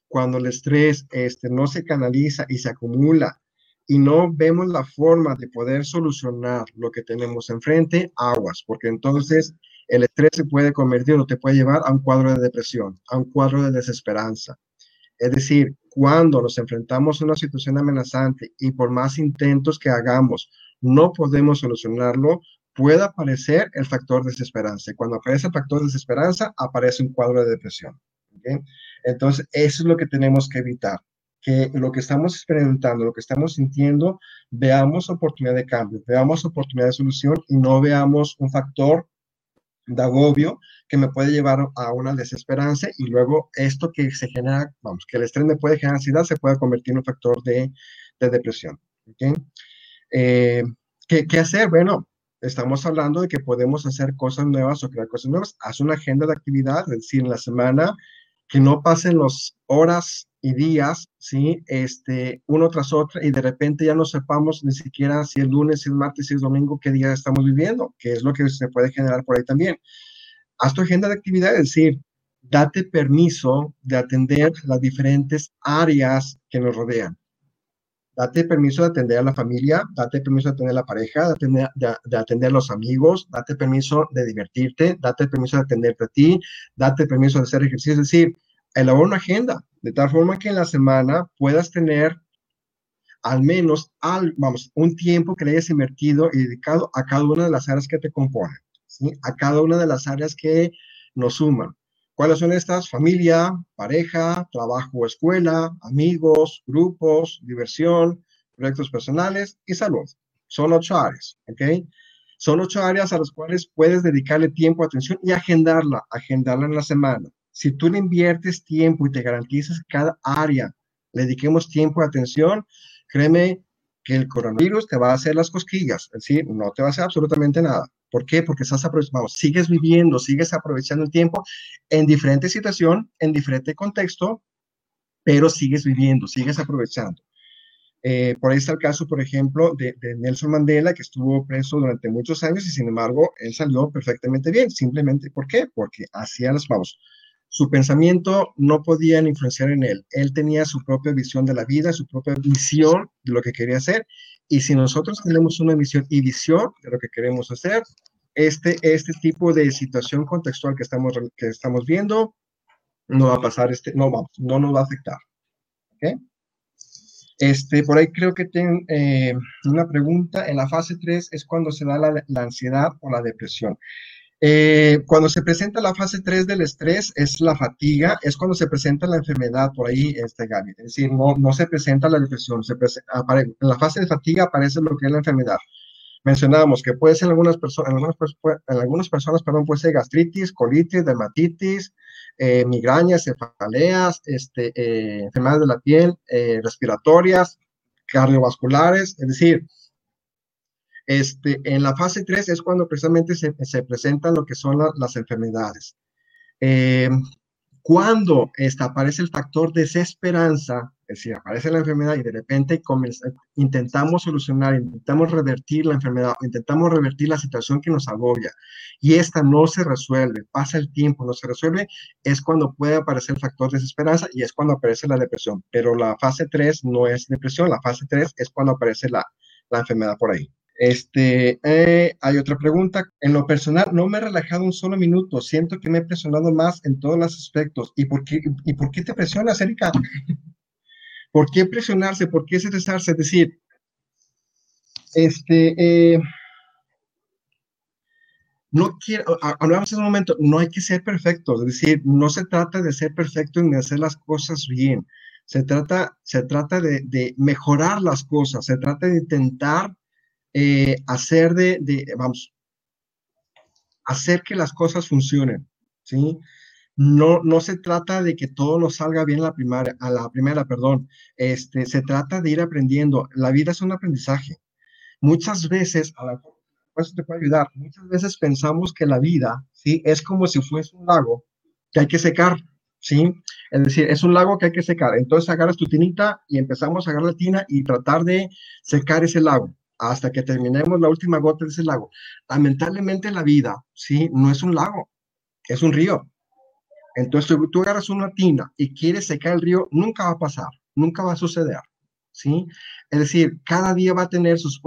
cuando el estrés este, no se canaliza y se acumula y no vemos la forma de poder solucionar lo que tenemos enfrente, aguas, porque entonces el estrés se puede convertir o te puede llevar a un cuadro de depresión, a un cuadro de desesperanza. Es decir, cuando nos enfrentamos a una situación amenazante y por más intentos que hagamos, no podemos solucionarlo, puede aparecer el factor desesperanza. Cuando aparece el factor desesperanza, aparece un cuadro de depresión. Entonces, eso es lo que tenemos que evitar, que lo que estamos experimentando, lo que estamos sintiendo, veamos oportunidad de cambio, veamos oportunidad de solución y no veamos un factor de agobio que me puede llevar a una desesperanza y luego esto que se genera, vamos, que el estrés me puede generar ansiedad, se puede convertir en un factor de, depresión. Eh, ¿qué, ¿Qué hacer? Bueno, estamos hablando de que podemos hacer cosas nuevas o crear cosas nuevas. Haz una agenda de actividad, es decir, en la semana, que no pasen las horas y días, ¿sí? Este, uno tras otro, y de repente ya no sepamos ni siquiera si es lunes, si es martes, si es domingo, qué día estamos viviendo, que es lo que se puede generar por ahí también. Haz tu agenda de actividad, es decir, date permiso de atender las diferentes áreas que nos rodean Date permiso de atender a la familia, date permiso de atender a la pareja, de atender, de, atender a los amigos, date permiso de divertirte, date permiso de atenderte a ti, date permiso de hacer ejercicio. Es decir, elabora una agenda de tal forma que en la semana puedas tener al menos al, vamos, un tiempo que le hayas invertido y dedicado a cada una de las áreas que te componen, ¿sí? a cada una de las áreas que nos suman. ¿Cuáles son estas? Familia, pareja, trabajo escuela, amigos, grupos, diversión, proyectos personales y salud. Son ocho áreas, ¿ok? Son ocho áreas a las cuales puedes dedicarle tiempo, atención y agendarla, agendarla en la semana. Si tú le inviertes tiempo y te garantizas cada área le dediquemos tiempo y atención, créeme que el coronavirus te va a hacer las cosquillas, es decir, no te va a hacer absolutamente nada. ¿Por qué? Porque estás aprovechando, sigues viviendo, sigues aprovechando el tiempo en diferente situación, en diferente contexto, pero sigues viviendo, sigues aprovechando. Eh, por ahí está el caso, por ejemplo, de, Nelson Mandela, que estuvo preso durante muchos años y sin embargo él salió perfectamente bien. Simplemente, ¿por qué? Porque hacía las, vamos, su pensamiento no podían influenciar en él. Él tenía su propia visión de la vida, su propia visión de lo que quería hacer. Y si nosotros tenemos una misión y visión de lo que queremos hacer, este, este tipo de situación contextual que estamos, que estamos viendo no va a pasar, este, no, vamos, no nos va a afectar. Este, por ahí creo que tengo eh, una pregunta. En la fase 3 es cuando se da la ansiedad o la depresión. Eh, cuando se presenta la fase 3 del estrés es la fatiga, es cuando se presenta la enfermedad por ahí, este Gaby. Es decir, no, no se presenta la depresión, se en la fase de fatiga aparece lo que es la enfermedad. Mencionábamos que puede ser en algunas, personas, en algunas, en algunas personas, perdón, puede ser gastritis, colitis, dermatitis, eh, migrañas, cefaleas, este, eh, enfermedades de la piel, respiratorias, cardiovasculares, es decir, este, en la fase 3 es cuando precisamente se, presentan lo que son las enfermedades. Eh, cuando esta, aparece el factor desesperanza, es decir, aparece la enfermedad y de repente intentamos solucionar, intentamos revertir la enfermedad, intentamos revertir la situación que nos agobia y esta no se resuelve, pasa el tiempo, no se resuelve, es cuando puede aparecer el factor desesperanza y es cuando aparece la depresión. Pero la fase 3 no es depresión, la fase 3 es cuando aparece la, la enfermedad por ahí. Este, eh, hay otra pregunta. En lo personal, no me he relajado un solo minuto. Siento que me he presionado más en todos los aspectos. ¿Y por qué, y por qué te presionas, Erika? ¿Por qué presionarse? ¿Por qué estresarse? Es decir, este, eh, no quiero, hablamos en un momento, no hay que ser perfecto. Es decir, no se trata de ser perfecto ni de hacer las cosas bien. Se trata, se trata de mejorar las cosas. Se trata de intentar eh, hacer de, vamos, hacer que las cosas funcionen, ¿sí? No, no se trata de que todo nos salga bien la primera, a la primera, perdón. Este, se trata de ir aprendiendo. La vida es un aprendizaje. Muchas veces, a la eso te puede ayudar. Muchas veces pensamos que la vida, ¿sí? Es como si fuese un lago que hay que secar, ¿sí? Es decir, es un lago que hay que secar. Entonces agarras tu tinita y empezamos a agarrar la tina y tratar de secar ese lago hasta que terminemos la última gota de ese lago. Lamentablemente la vida, ¿sí? No es un lago, es un río. Entonces tú, agarras una tina y quieres secar el río, nunca va a pasar, nunca va a suceder, ¿sí? Es decir, cada día va a tener sus,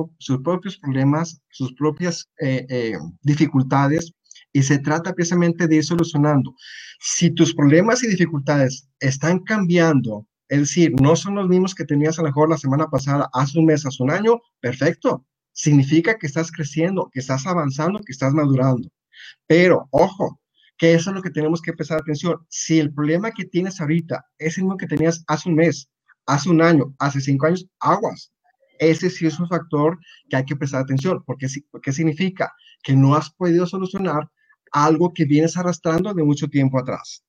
propios problemas, sus propias eh, eh, dificultades y se trata precisamente de ir solucionando. Si tus problemas y dificultades están cambiando es decir, no son los mismos que tenías a lo mejor la semana pasada, hace un mes, hace un año, perfecto. Significa que estás creciendo, que estás avanzando, que estás madurando. Pero, ojo, que eso es lo que tenemos que prestar atención. Si el problema que tienes ahorita es el mismo que tenías hace un mes, hace un año, hace cinco años, aguas. Ese sí es un factor que hay que prestar atención, porque ¿qué significa? Que no has podido solucionar algo que vienes arrastrando de mucho tiempo atrás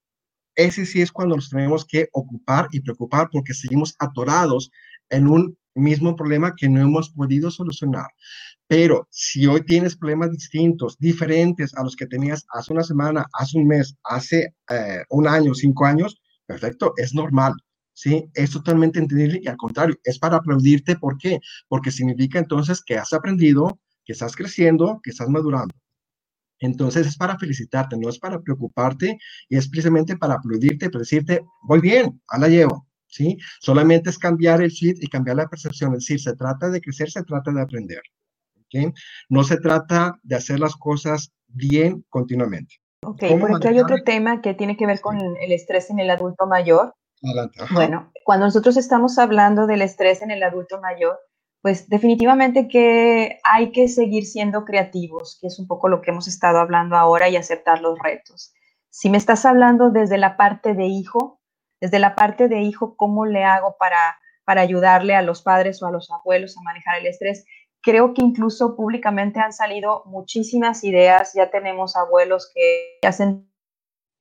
ese sí es cuando nos tenemos que ocupar y preocupar porque seguimos atorados en un mismo problema que no hemos podido solucionar. Pero si hoy tienes problemas distintos, diferentes a los que tenías hace una semana, hace un mes, hace eh, un año, cinco años, perfecto, es normal. ¿sí? Es totalmente entendible y al contrario, es para aplaudirte. ¿Por qué? Porque significa entonces que has aprendido, que estás creciendo, que estás madurando. Entonces es para felicitarte, no es para preocuparte y es precisamente para aplaudirte, para decirte, voy bien, a la llevo, ¿sí? Solamente es cambiar el chip y cambiar la percepción. Es decir, se trata de crecer, se trata de aprender. ¿okay? No se trata de hacer las cosas bien continuamente. Ok, por aquí hay otro tema que tiene que ver con el estrés en el adulto mayor. Adelante. Bueno, cuando nosotros estamos hablando del estrés en el adulto mayor, pues definitivamente que hay que seguir siendo creativos, que es un poco lo que hemos estado hablando ahora y aceptar los retos. Si me estás hablando desde la parte de hijo, desde la parte de hijo, ¿cómo le hago para, para ayudarle a los padres o a los abuelos a manejar el estrés? Creo que incluso públicamente han salido muchísimas ideas, ya tenemos abuelos que hacen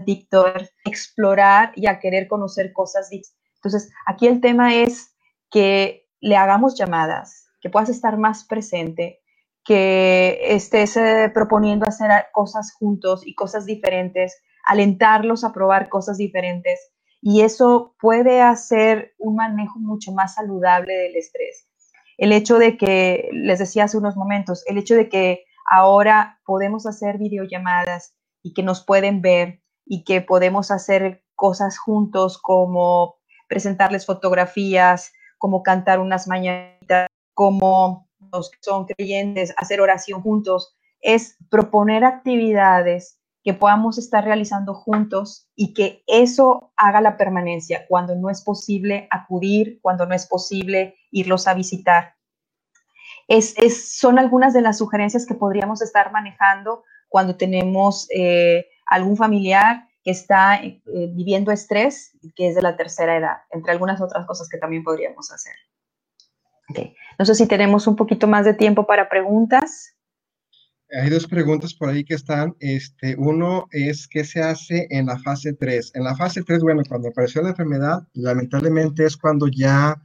TikTok, explorar y a querer conocer cosas. Entonces, aquí el tema es que le hagamos llamadas, que puedas estar más presente, que estés eh, proponiendo hacer cosas juntos y cosas diferentes, alentarlos a probar cosas diferentes. Y eso puede hacer un manejo mucho más saludable del estrés. El hecho de que, les decía hace unos momentos, el hecho de que ahora podemos hacer videollamadas y que nos pueden ver y que podemos hacer cosas juntos como presentarles fotografías, como cantar unas mañanitas, como los que son creyentes, hacer oración juntos, es proponer actividades que podamos estar realizando juntos y que eso haga la permanencia cuando no es posible acudir, cuando no es posible irlos a visitar. Es, son algunas de las sugerencias que podríamos estar manejando cuando tenemos eh, algún familiar que está eh, viviendo estrés, que es de la tercera edad, entre algunas otras cosas que también podríamos hacer. No sé si tenemos un poquito más de tiempo para preguntas. Hay dos preguntas por ahí que están. Este, uno es, ¿qué se hace en la fase 3? En la fase 3, bueno, cuando apareció la enfermedad, lamentablemente es cuando ya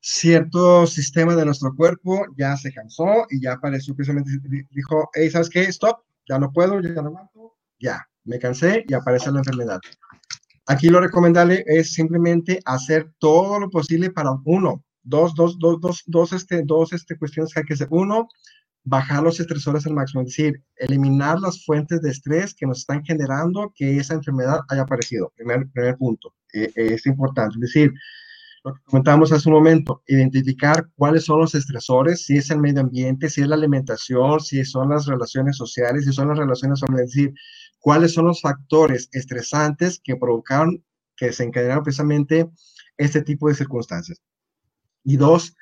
cierto sistema de nuestro cuerpo ya se cansó y ya apareció precisamente, dijo, hey, ¿sabes qué? Stop, ya no puedo, ya no aguanto, ya, me cansé y aparece la enfermedad. Aquí lo recomendable es simplemente hacer todo lo posible para uno, dos, dos, dos, dos, dos, este, dos este, cuestiones que hay que hacer. Uno, bajar los estresores al máximo, es decir, eliminar las fuentes de estrés que nos están generando que esa enfermedad haya aparecido. Primer, primer punto, eh, es importante. Es decir, lo que comentábamos hace un momento, identificar cuáles son los estresores, si es el medio ambiente, si es la alimentación, si son las relaciones sociales, si son las relaciones es decir, cuáles son los factores estresantes que provocaron, que desencadenaron precisamente este tipo de circunstancias. Y dos,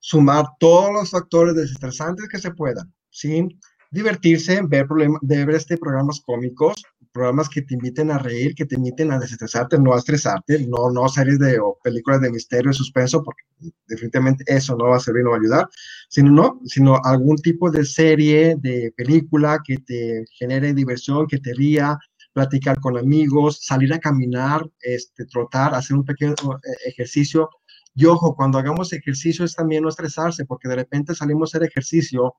sumar todos los factores desestresantes que se puedan, ¿sí? Divertirse, ver, ver este, programas cómicos, programas que te inviten a reír, que te inviten a desestresarte, no a estresarte, no, no series de o películas de misterio y suspenso, porque definitivamente eso no va a servir, no va a ayudar, sino, no, sino algún tipo de serie, de película que te genere diversión, que te ría, platicar con amigos, salir a caminar, este, trotar, hacer un pequeño eh, ejercicio. Y ojo, cuando hagamos ejercicio es también no estresarse, porque de repente salimos a hacer ejercicio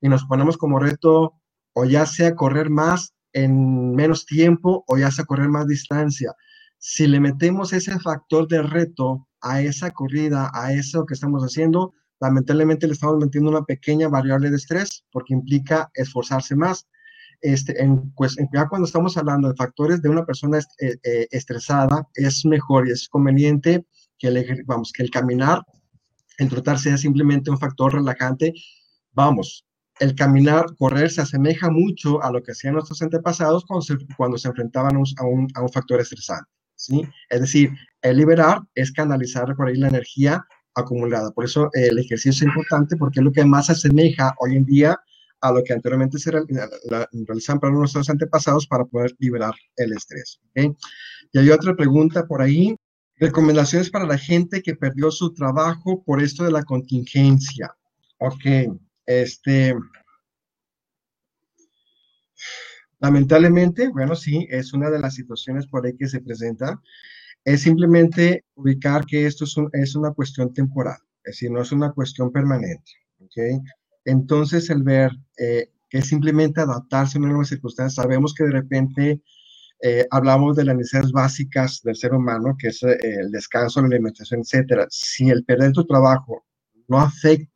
y nos ponemos como reto o ya sea correr más en menos tiempo o ya sea correr más distancia. Si le metemos ese factor de reto a esa corrida, a eso que estamos haciendo, lamentablemente le estamos metiendo una pequeña variable de estrés porque implica esforzarse más. Este, en, pues, ya cuando estamos hablando de factores de una persona eh, eh, estresada, es mejor y es conveniente que el, vamos, que el caminar, el trotar sea simplemente un factor relajante. Vamos, el caminar, correr se asemeja mucho a lo que hacían nuestros antepasados cuando se, enfrentaban a un, factor estresante. ¿sí? Es decir, el liberar es canalizar por ahí la energía acumulada. Por eso eh, el ejercicio es importante porque es lo que más se asemeja hoy en día a lo que anteriormente se realizaban para nuestros antepasados para poder liberar el estrés. Y hay otra pregunta por ahí. Recomendaciones para la gente que perdió su trabajo por esto de la contingencia. Ok, este, lamentablemente, bueno, sí, es una de las situaciones por ahí que se presenta. Es simplemente ubicar que esto es, una cuestión temporal, es decir, no es una cuestión permanente. ¿okay? Entonces, el ver eh, que es simplemente adaptarse a una nueva circunstancia, sabemos que de repente eh, hablamos de las necesidades básicas del ser humano, que es eh, el descanso, la alimentación, etcétera. Si el perder tu trabajo no afecta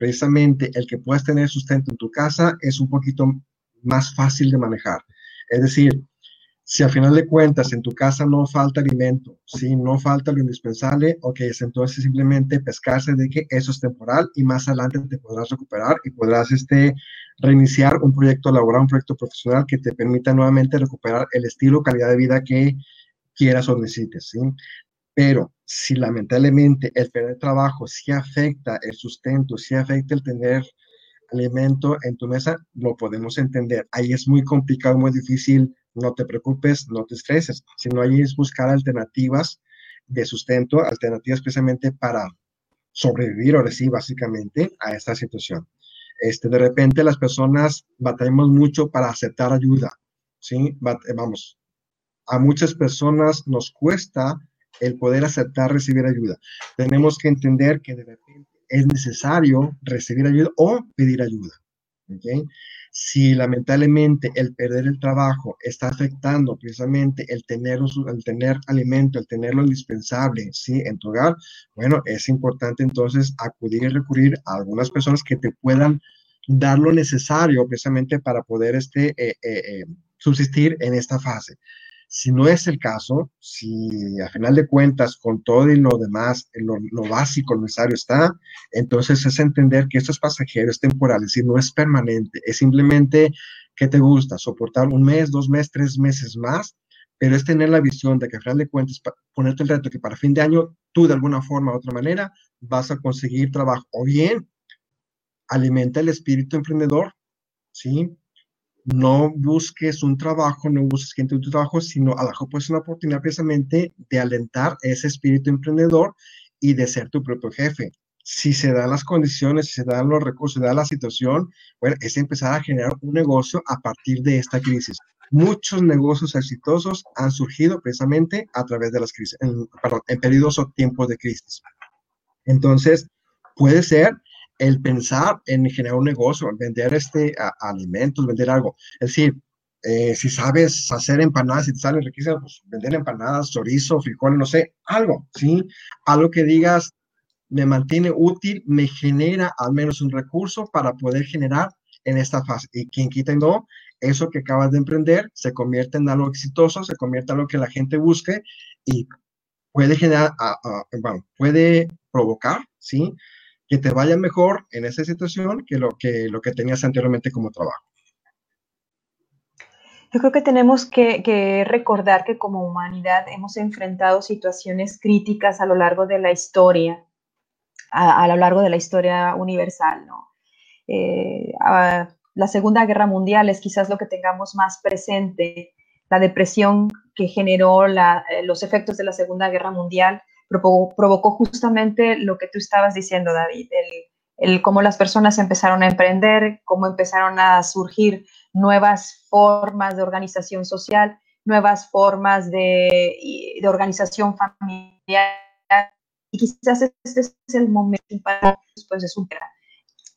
precisamente el que puedas tener sustento en tu casa es un poquito más fácil de manejar. Es decir, Si al final de cuentas en tu casa no falta alimento, si no falta lo indispensable, ok, es entonces simplemente pescarse de que eso es temporal y más adelante te podrás recuperar y podrás este, reiniciar un proyecto laboral, un proyecto profesional que te permita nuevamente recuperar el estilo, calidad de vida que quieras o necesites, ¿sí? Pero si lamentablemente el perder trabajo sí afecta el sustento, sí afecta el tener alimento en tu mesa, lo podemos entender. Ahí es muy complicado, muy difícil. No te preocupes, no te estreses. Sino ahí es buscar alternativas de sustento, alternativas precisamente para sobrevivir ahora sí, básicamente, a esta situación. Este, de repente las personas batallamos mucho para aceptar ayuda, ¿sí? Vamos, a muchas personas nos cuesta el poder aceptar recibir ayuda. Tenemos que entender que de repente es necesario recibir ayuda o pedir ayuda. Si lamentablemente el perder el trabajo está afectando precisamente el tener, el tener alimento, el tener lo indispensable ¿sí? en tu hogar, bueno, es importante entonces acudir y recurrir a algunas personas que te puedan dar lo necesario precisamente para poder este, eh, eh, eh, subsistir en esta fase. Si no es el caso, si a final de cuentas con todo y lo demás, lo, lo, básico, lo necesario está, entonces es entender que esto es pasajero, es no es permanente, es simplemente que te gusta soportar un mes, dos meses, tres meses más, pero es tener la visión de que a final de cuentas, ponerte el reto que para fin de año tú de alguna forma u otra manera vas a conseguir trabajo. O bien alimenta el espíritu emprendedor, ¿sí? No busques un trabajo, no busques gente de tu trabajo, sino a lo mejor una oportunidad precisamente de alentar ese espíritu emprendedor y de ser tu propio jefe. Si se dan las condiciones, si se dan los recursos, se da la situación, bueno, es empezar a generar un negocio a partir de esta crisis. Muchos negocios exitosos han surgido precisamente a través de las crisis, en, perdón, en periodos o tiempos de crisis. Entonces, puede ser el pensar en generar un negocio, vender este, alimentos, vender algo. Es decir, eh, si sabes hacer empanadas y te salen riquísimas, pues vender empanadas, chorizo, frijoles, no sé, algo, ¿sí? Algo que digas, me mantiene útil, me genera al menos un recurso para poder generar en esta fase. Y quien quita y no, eso que acabas de emprender se convierte en algo exitoso, se convierte en algo que la gente busque y puede generar, bueno, puede provocar, ¿sí? Que te vaya mejor en esa situación que lo que, lo que tenías anteriormente como trabajo. Yo creo que tenemos que, recordar que como humanidad hemos enfrentado situaciones críticas a lo largo de la historia, a, lo largo de la historia universal, ¿no? Eh, la Segunda Guerra Mundial es quizás lo que tengamos más presente, la depresión que generó eh, los efectos de la Segunda Guerra Mundial provocó, justamente lo que tú estabas diciendo, David, el, cómo las personas empezaron a emprender, cómo empezaron a surgir nuevas formas de organización social, nuevas formas de, de organización familiar. Y quizás este es el momento para después de superar.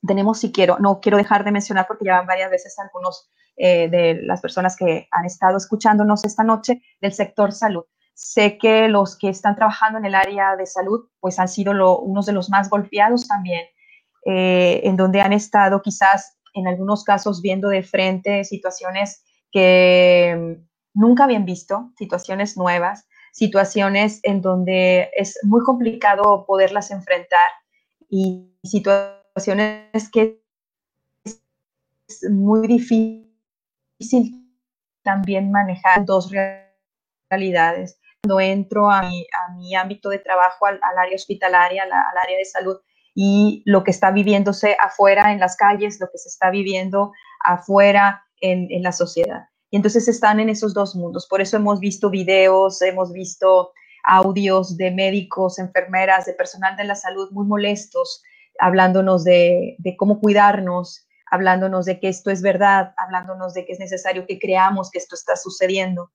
Tenemos, si quiero, no quiero dejar de mencionar porque ya varias veces algunos eh, de las personas que han estado escuchándonos esta noche del sector salud. Sé que los que están trabajando en el área de salud, pues han sido unos de los más golpeados también, eh, en donde han estado quizás en algunos casos viendo de frente situaciones que nunca habían visto, situaciones nuevas, situaciones en donde es muy complicado poderlas enfrentar y situaciones que es muy difícil también manejar dos realidades cuando entro a mi, a mi ámbito de trabajo, al, área hospitalaria, al, área de salud, y lo que está viviéndose afuera en las calles, lo que se está viviendo afuera en, en, la sociedad. Y entonces están en esos dos mundos. Por eso hemos visto videos, hemos visto audios de médicos, enfermeras, de personal de la salud muy molestos, hablándonos de, de cómo cuidarnos, hablándonos de que esto es verdad, hablándonos de que es necesario que creamos que esto está sucediendo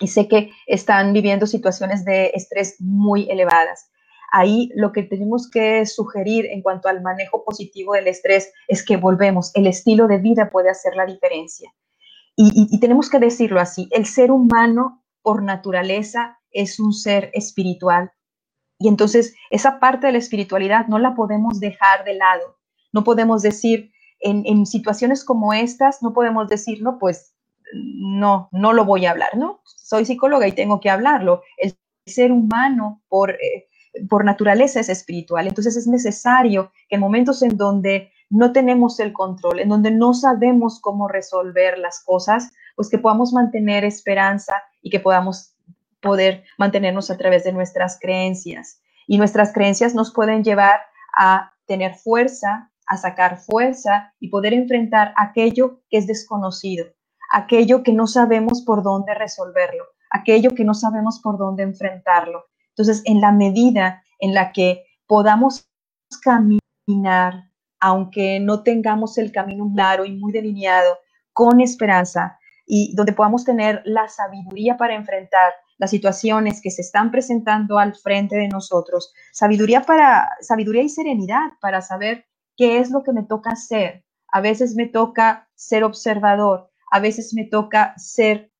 y sé que están viviendo situaciones de estrés muy elevadas. Ahí lo que tenemos que sugerir en cuanto al manejo positivo del estrés es que volvemos, el estilo de vida puede hacer la diferencia. Y, tenemos que decirlo así, el ser humano por naturaleza es un ser espiritual. Y entonces esa parte de la espiritualidad no la podemos dejar de lado. No podemos decir, en, en situaciones como estas, no podemos decir, no, pues no, no lo voy a hablar, ¿no? Soy psicóloga y tengo que hablarlo. El ser humano por, eh, por naturaleza es espiritual, entonces es necesario que en momentos en donde no tenemos el control, en donde no sabemos cómo resolver las cosas, pues que podamos mantener esperanza y que podamos poder mantenernos a través de nuestras creencias. Y nuestras creencias nos pueden llevar a tener fuerza, a sacar fuerza y poder enfrentar aquello que es desconocido, aquello que no sabemos por dónde resolverlo, aquello que no sabemos por dónde enfrentarlo. Entonces, en la medida en la que podamos caminar, aunque no tengamos el camino claro y muy delineado, con esperanza y donde podamos tener la sabiduría para enfrentar las situaciones que se están presentando al frente de nosotros, sabiduría para sabiduría y serenidad para saber qué es lo que me toca hacer. A veces me toca ser observador, a veces me toca ser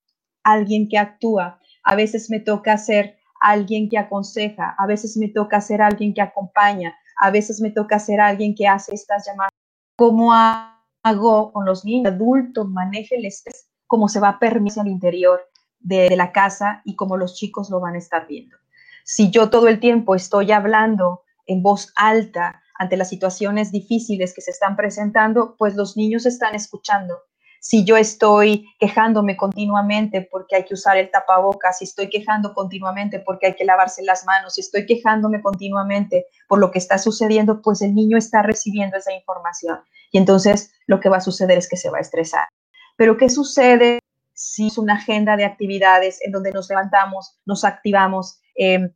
alguien que actúa, a veces me toca ser alguien que aconseja, a veces me toca ser alguien que acompaña, a veces me toca ser alguien que hace estas llamadas. ¿Cómo hago con los niños? Adultos maneje el estrés, cómo se va a permitir al interior de, la casa y cómo los chicos lo van a estar viendo. Si yo todo el tiempo estoy hablando en voz alta ante las situaciones difíciles que se están presentando, pues los niños están escuchando si yo estoy quejándome continuamente porque hay que usar el tapabocas, si estoy quejando continuamente porque hay que lavarse las manos, si estoy quejándome continuamente por lo que está sucediendo, pues el niño está recibiendo esa información y entonces lo que va a suceder es que se va a estresar. Pero ¿qué sucede si es una agenda de actividades en donde nos levantamos, nos activamos? Em,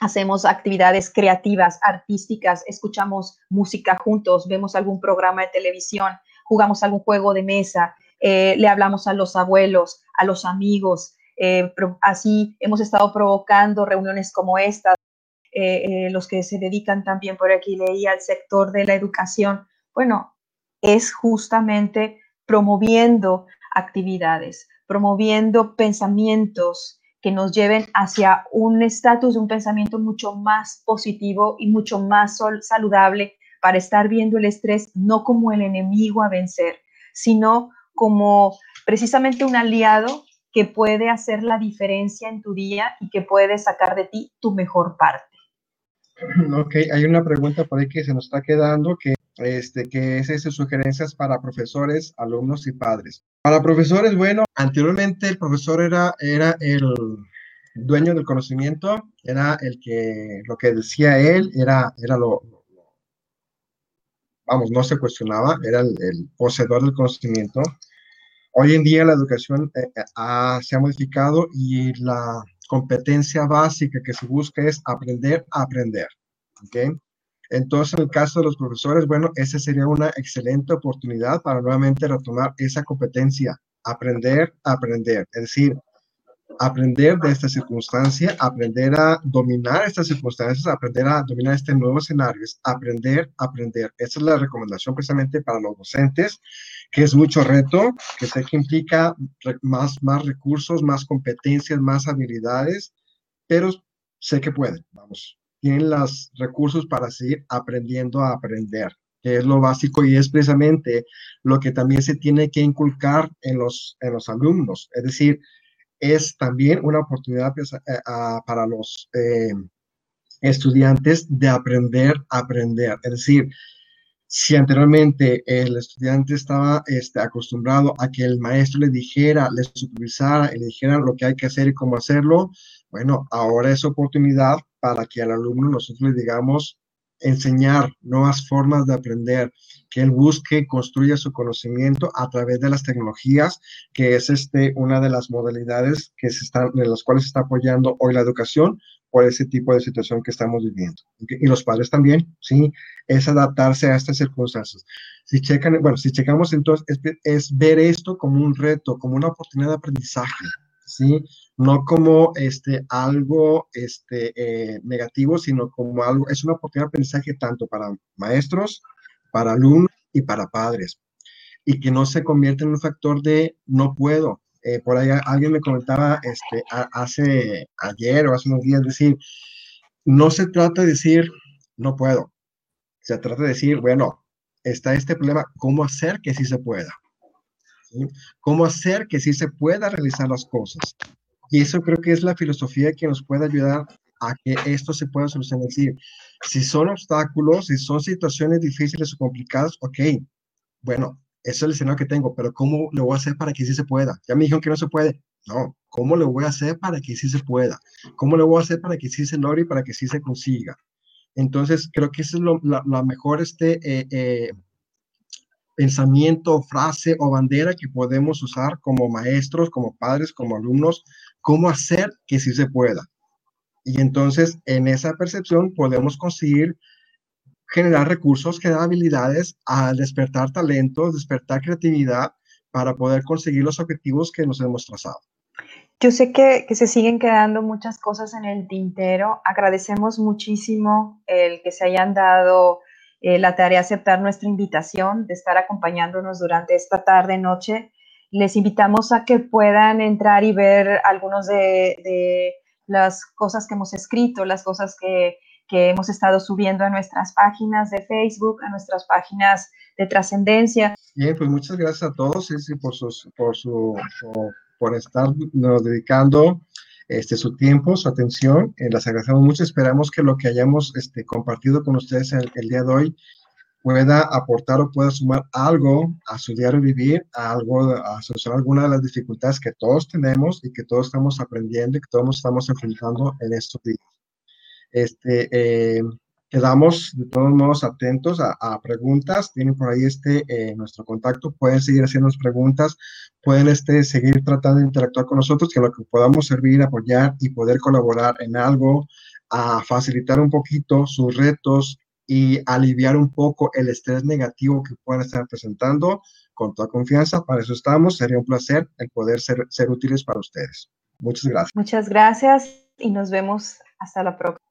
hacemos actividades creativas, artísticas, escuchamos música juntos, vemos algún programa de televisión, jugamos algún juego de mesa, eh, le hablamos a los abuelos, a los amigos. Eh, así hemos estado provocando reuniones como estas. Eh, los que se dedican también por aquí, leí al sector de la educación. Bueno, es justamente promoviendo actividades, promoviendo pensamientos que nos lleven hacia un estatus un pensamiento mucho más positivo y mucho más saludable para estar viendo el estrés no como el enemigo a vencer, sino como precisamente un aliado que puede hacer la diferencia en tu día y que puede sacar de ti tu mejor parte. Ok, hay una pregunta por ahí que se nos está quedando, que, este, que es ese, sugerencias para profesores, alumnos y padres. Para profesores, bueno, anteriormente el profesor era, era el dueño del conocimiento, era el que, lo que decía él, era, era lo, vamos, no se cuestionaba, era el, poseedor del conocimiento. Hoy en día la educación eh, eh, se ha modificado y la competencia básica que se busca es aprender a aprender. ¿okay? Entonces, en el caso de los profesores, bueno, esa sería una excelente oportunidad para nuevamente retomar esa competencia, aprender a aprender. Es decir, aprender de esta circunstancia, aprender a dominar estas circunstancias, aprender a dominar este nuevo escenario, es aprender, aprender. Esa es la recomendación precisamente para los docentes, que es mucho reto, que sé que implica más, más recursos, más competencias, más habilidades, pero sé que pueden, vamos, tienen los recursos para seguir aprendiendo a aprender que es lo básico y es precisamente lo que también se tiene que inculcar en los, en los alumnos. Es decir, es también una oportunidad pues, para los eh, estudiantes de aprender a aprender. Es decir, si anteriormente el estudiante estaba este, acostumbrado a que el maestro le dijera, le supervisara y le dijera lo que hay que hacer y cómo hacerlo, bueno, ahora es oportunidad para que al alumno nosotros le digamos, enseñar nuevas formas de aprender, que él busque, construya su conocimiento a través de las tecnologías, que es este, una de las modalidades que están, de las cuales se está apoyando hoy la educación por ese tipo de situación que estamos viviendo. Y los padres también, ¿sí? Es adaptarse a estas circunstancias. Si checan, bueno, si checamos entonces, es ver esto como un reto, como una oportunidad de aprendizaje, ¿sí? No como este, algo este, eh, negativo, sino como algo, es una oportunidad de aprendizaje tanto para maestros, para alumnos y para padres. Y que no se convierta en un factor de no puedo. Eh, por ahí alguien me comentaba este, hace ayer o hace unos días, decir, no se trata de decir no puedo. Se trata de decir, bueno, está este problema, ¿cómo hacer que sí se pueda? Cómo hacer que sí se pueda realizar las cosas. Y eso creo que es la filosofía que nos puede ayudar a que esto se pueda solucionar. Es decir, si son obstáculos, si son situaciones difíciles o complicadas, ok, bueno, ese es el escenario que tengo, pero ¿cómo lo voy a hacer para que sí se pueda? Ya me dijeron que no se puede. No, ¿cómo lo voy a hacer para que sí se pueda? ¿Cómo lo voy a hacer para que sí se logre y para que sí se consiga? Entonces, creo que ese es lo, la, mejor este, eh, eh, pensamiento, frase o bandera que podemos usar como maestros, como padres, como alumnos, cómo hacer que sí se pueda. Y entonces, en esa percepción podemos conseguir generar recursos, generar habilidades, al despertar talentos, despertar creatividad para poder conseguir los objetivos que nos hemos trazado. Yo sé que, se siguen quedando muchas cosas en el tintero. Agradecemos muchísimo el que se hayan dado eh, la tarea de aceptar nuestra invitación, de estar acompañándonos durante esta tarde, noche. Les invitamos a que puedan entrar y ver algunos de, las cosas que hemos escrito, las cosas que, hemos estado subiendo a nuestras páginas de Facebook, a nuestras páginas de trascendencia. Bien, pues muchas gracias a todos por, por, su, por, estar nos dedicando este, su tiempo, su atención. Eh, las agradecemos mucho. Esperamos que lo que hayamos este, compartido con ustedes el, día de hoy pueda aportar o pueda sumar algo a su diario vivir, a algo, a solucionar alguna de las dificultades que todos tenemos y que todos estamos aprendiendo y que todos estamos enfrentando en estos días. Este, eh, Quedamos de todos modos atentos a, preguntas. Tienen por ahí este eh, nuestro contacto. Pueden seguir haciendo preguntas. Pueden este, seguir tratando de interactuar con nosotros, que lo que podamos servir, apoyar y poder colaborar en algo, a facilitar un poquito sus retos y aliviar un poco el estrés negativo que puedan estar presentando. Con toda confianza, para eso estamos. Sería un placer el poder ser, ser útiles para ustedes. Muchas gracias. Muchas gracias y nos vemos hasta la próxima.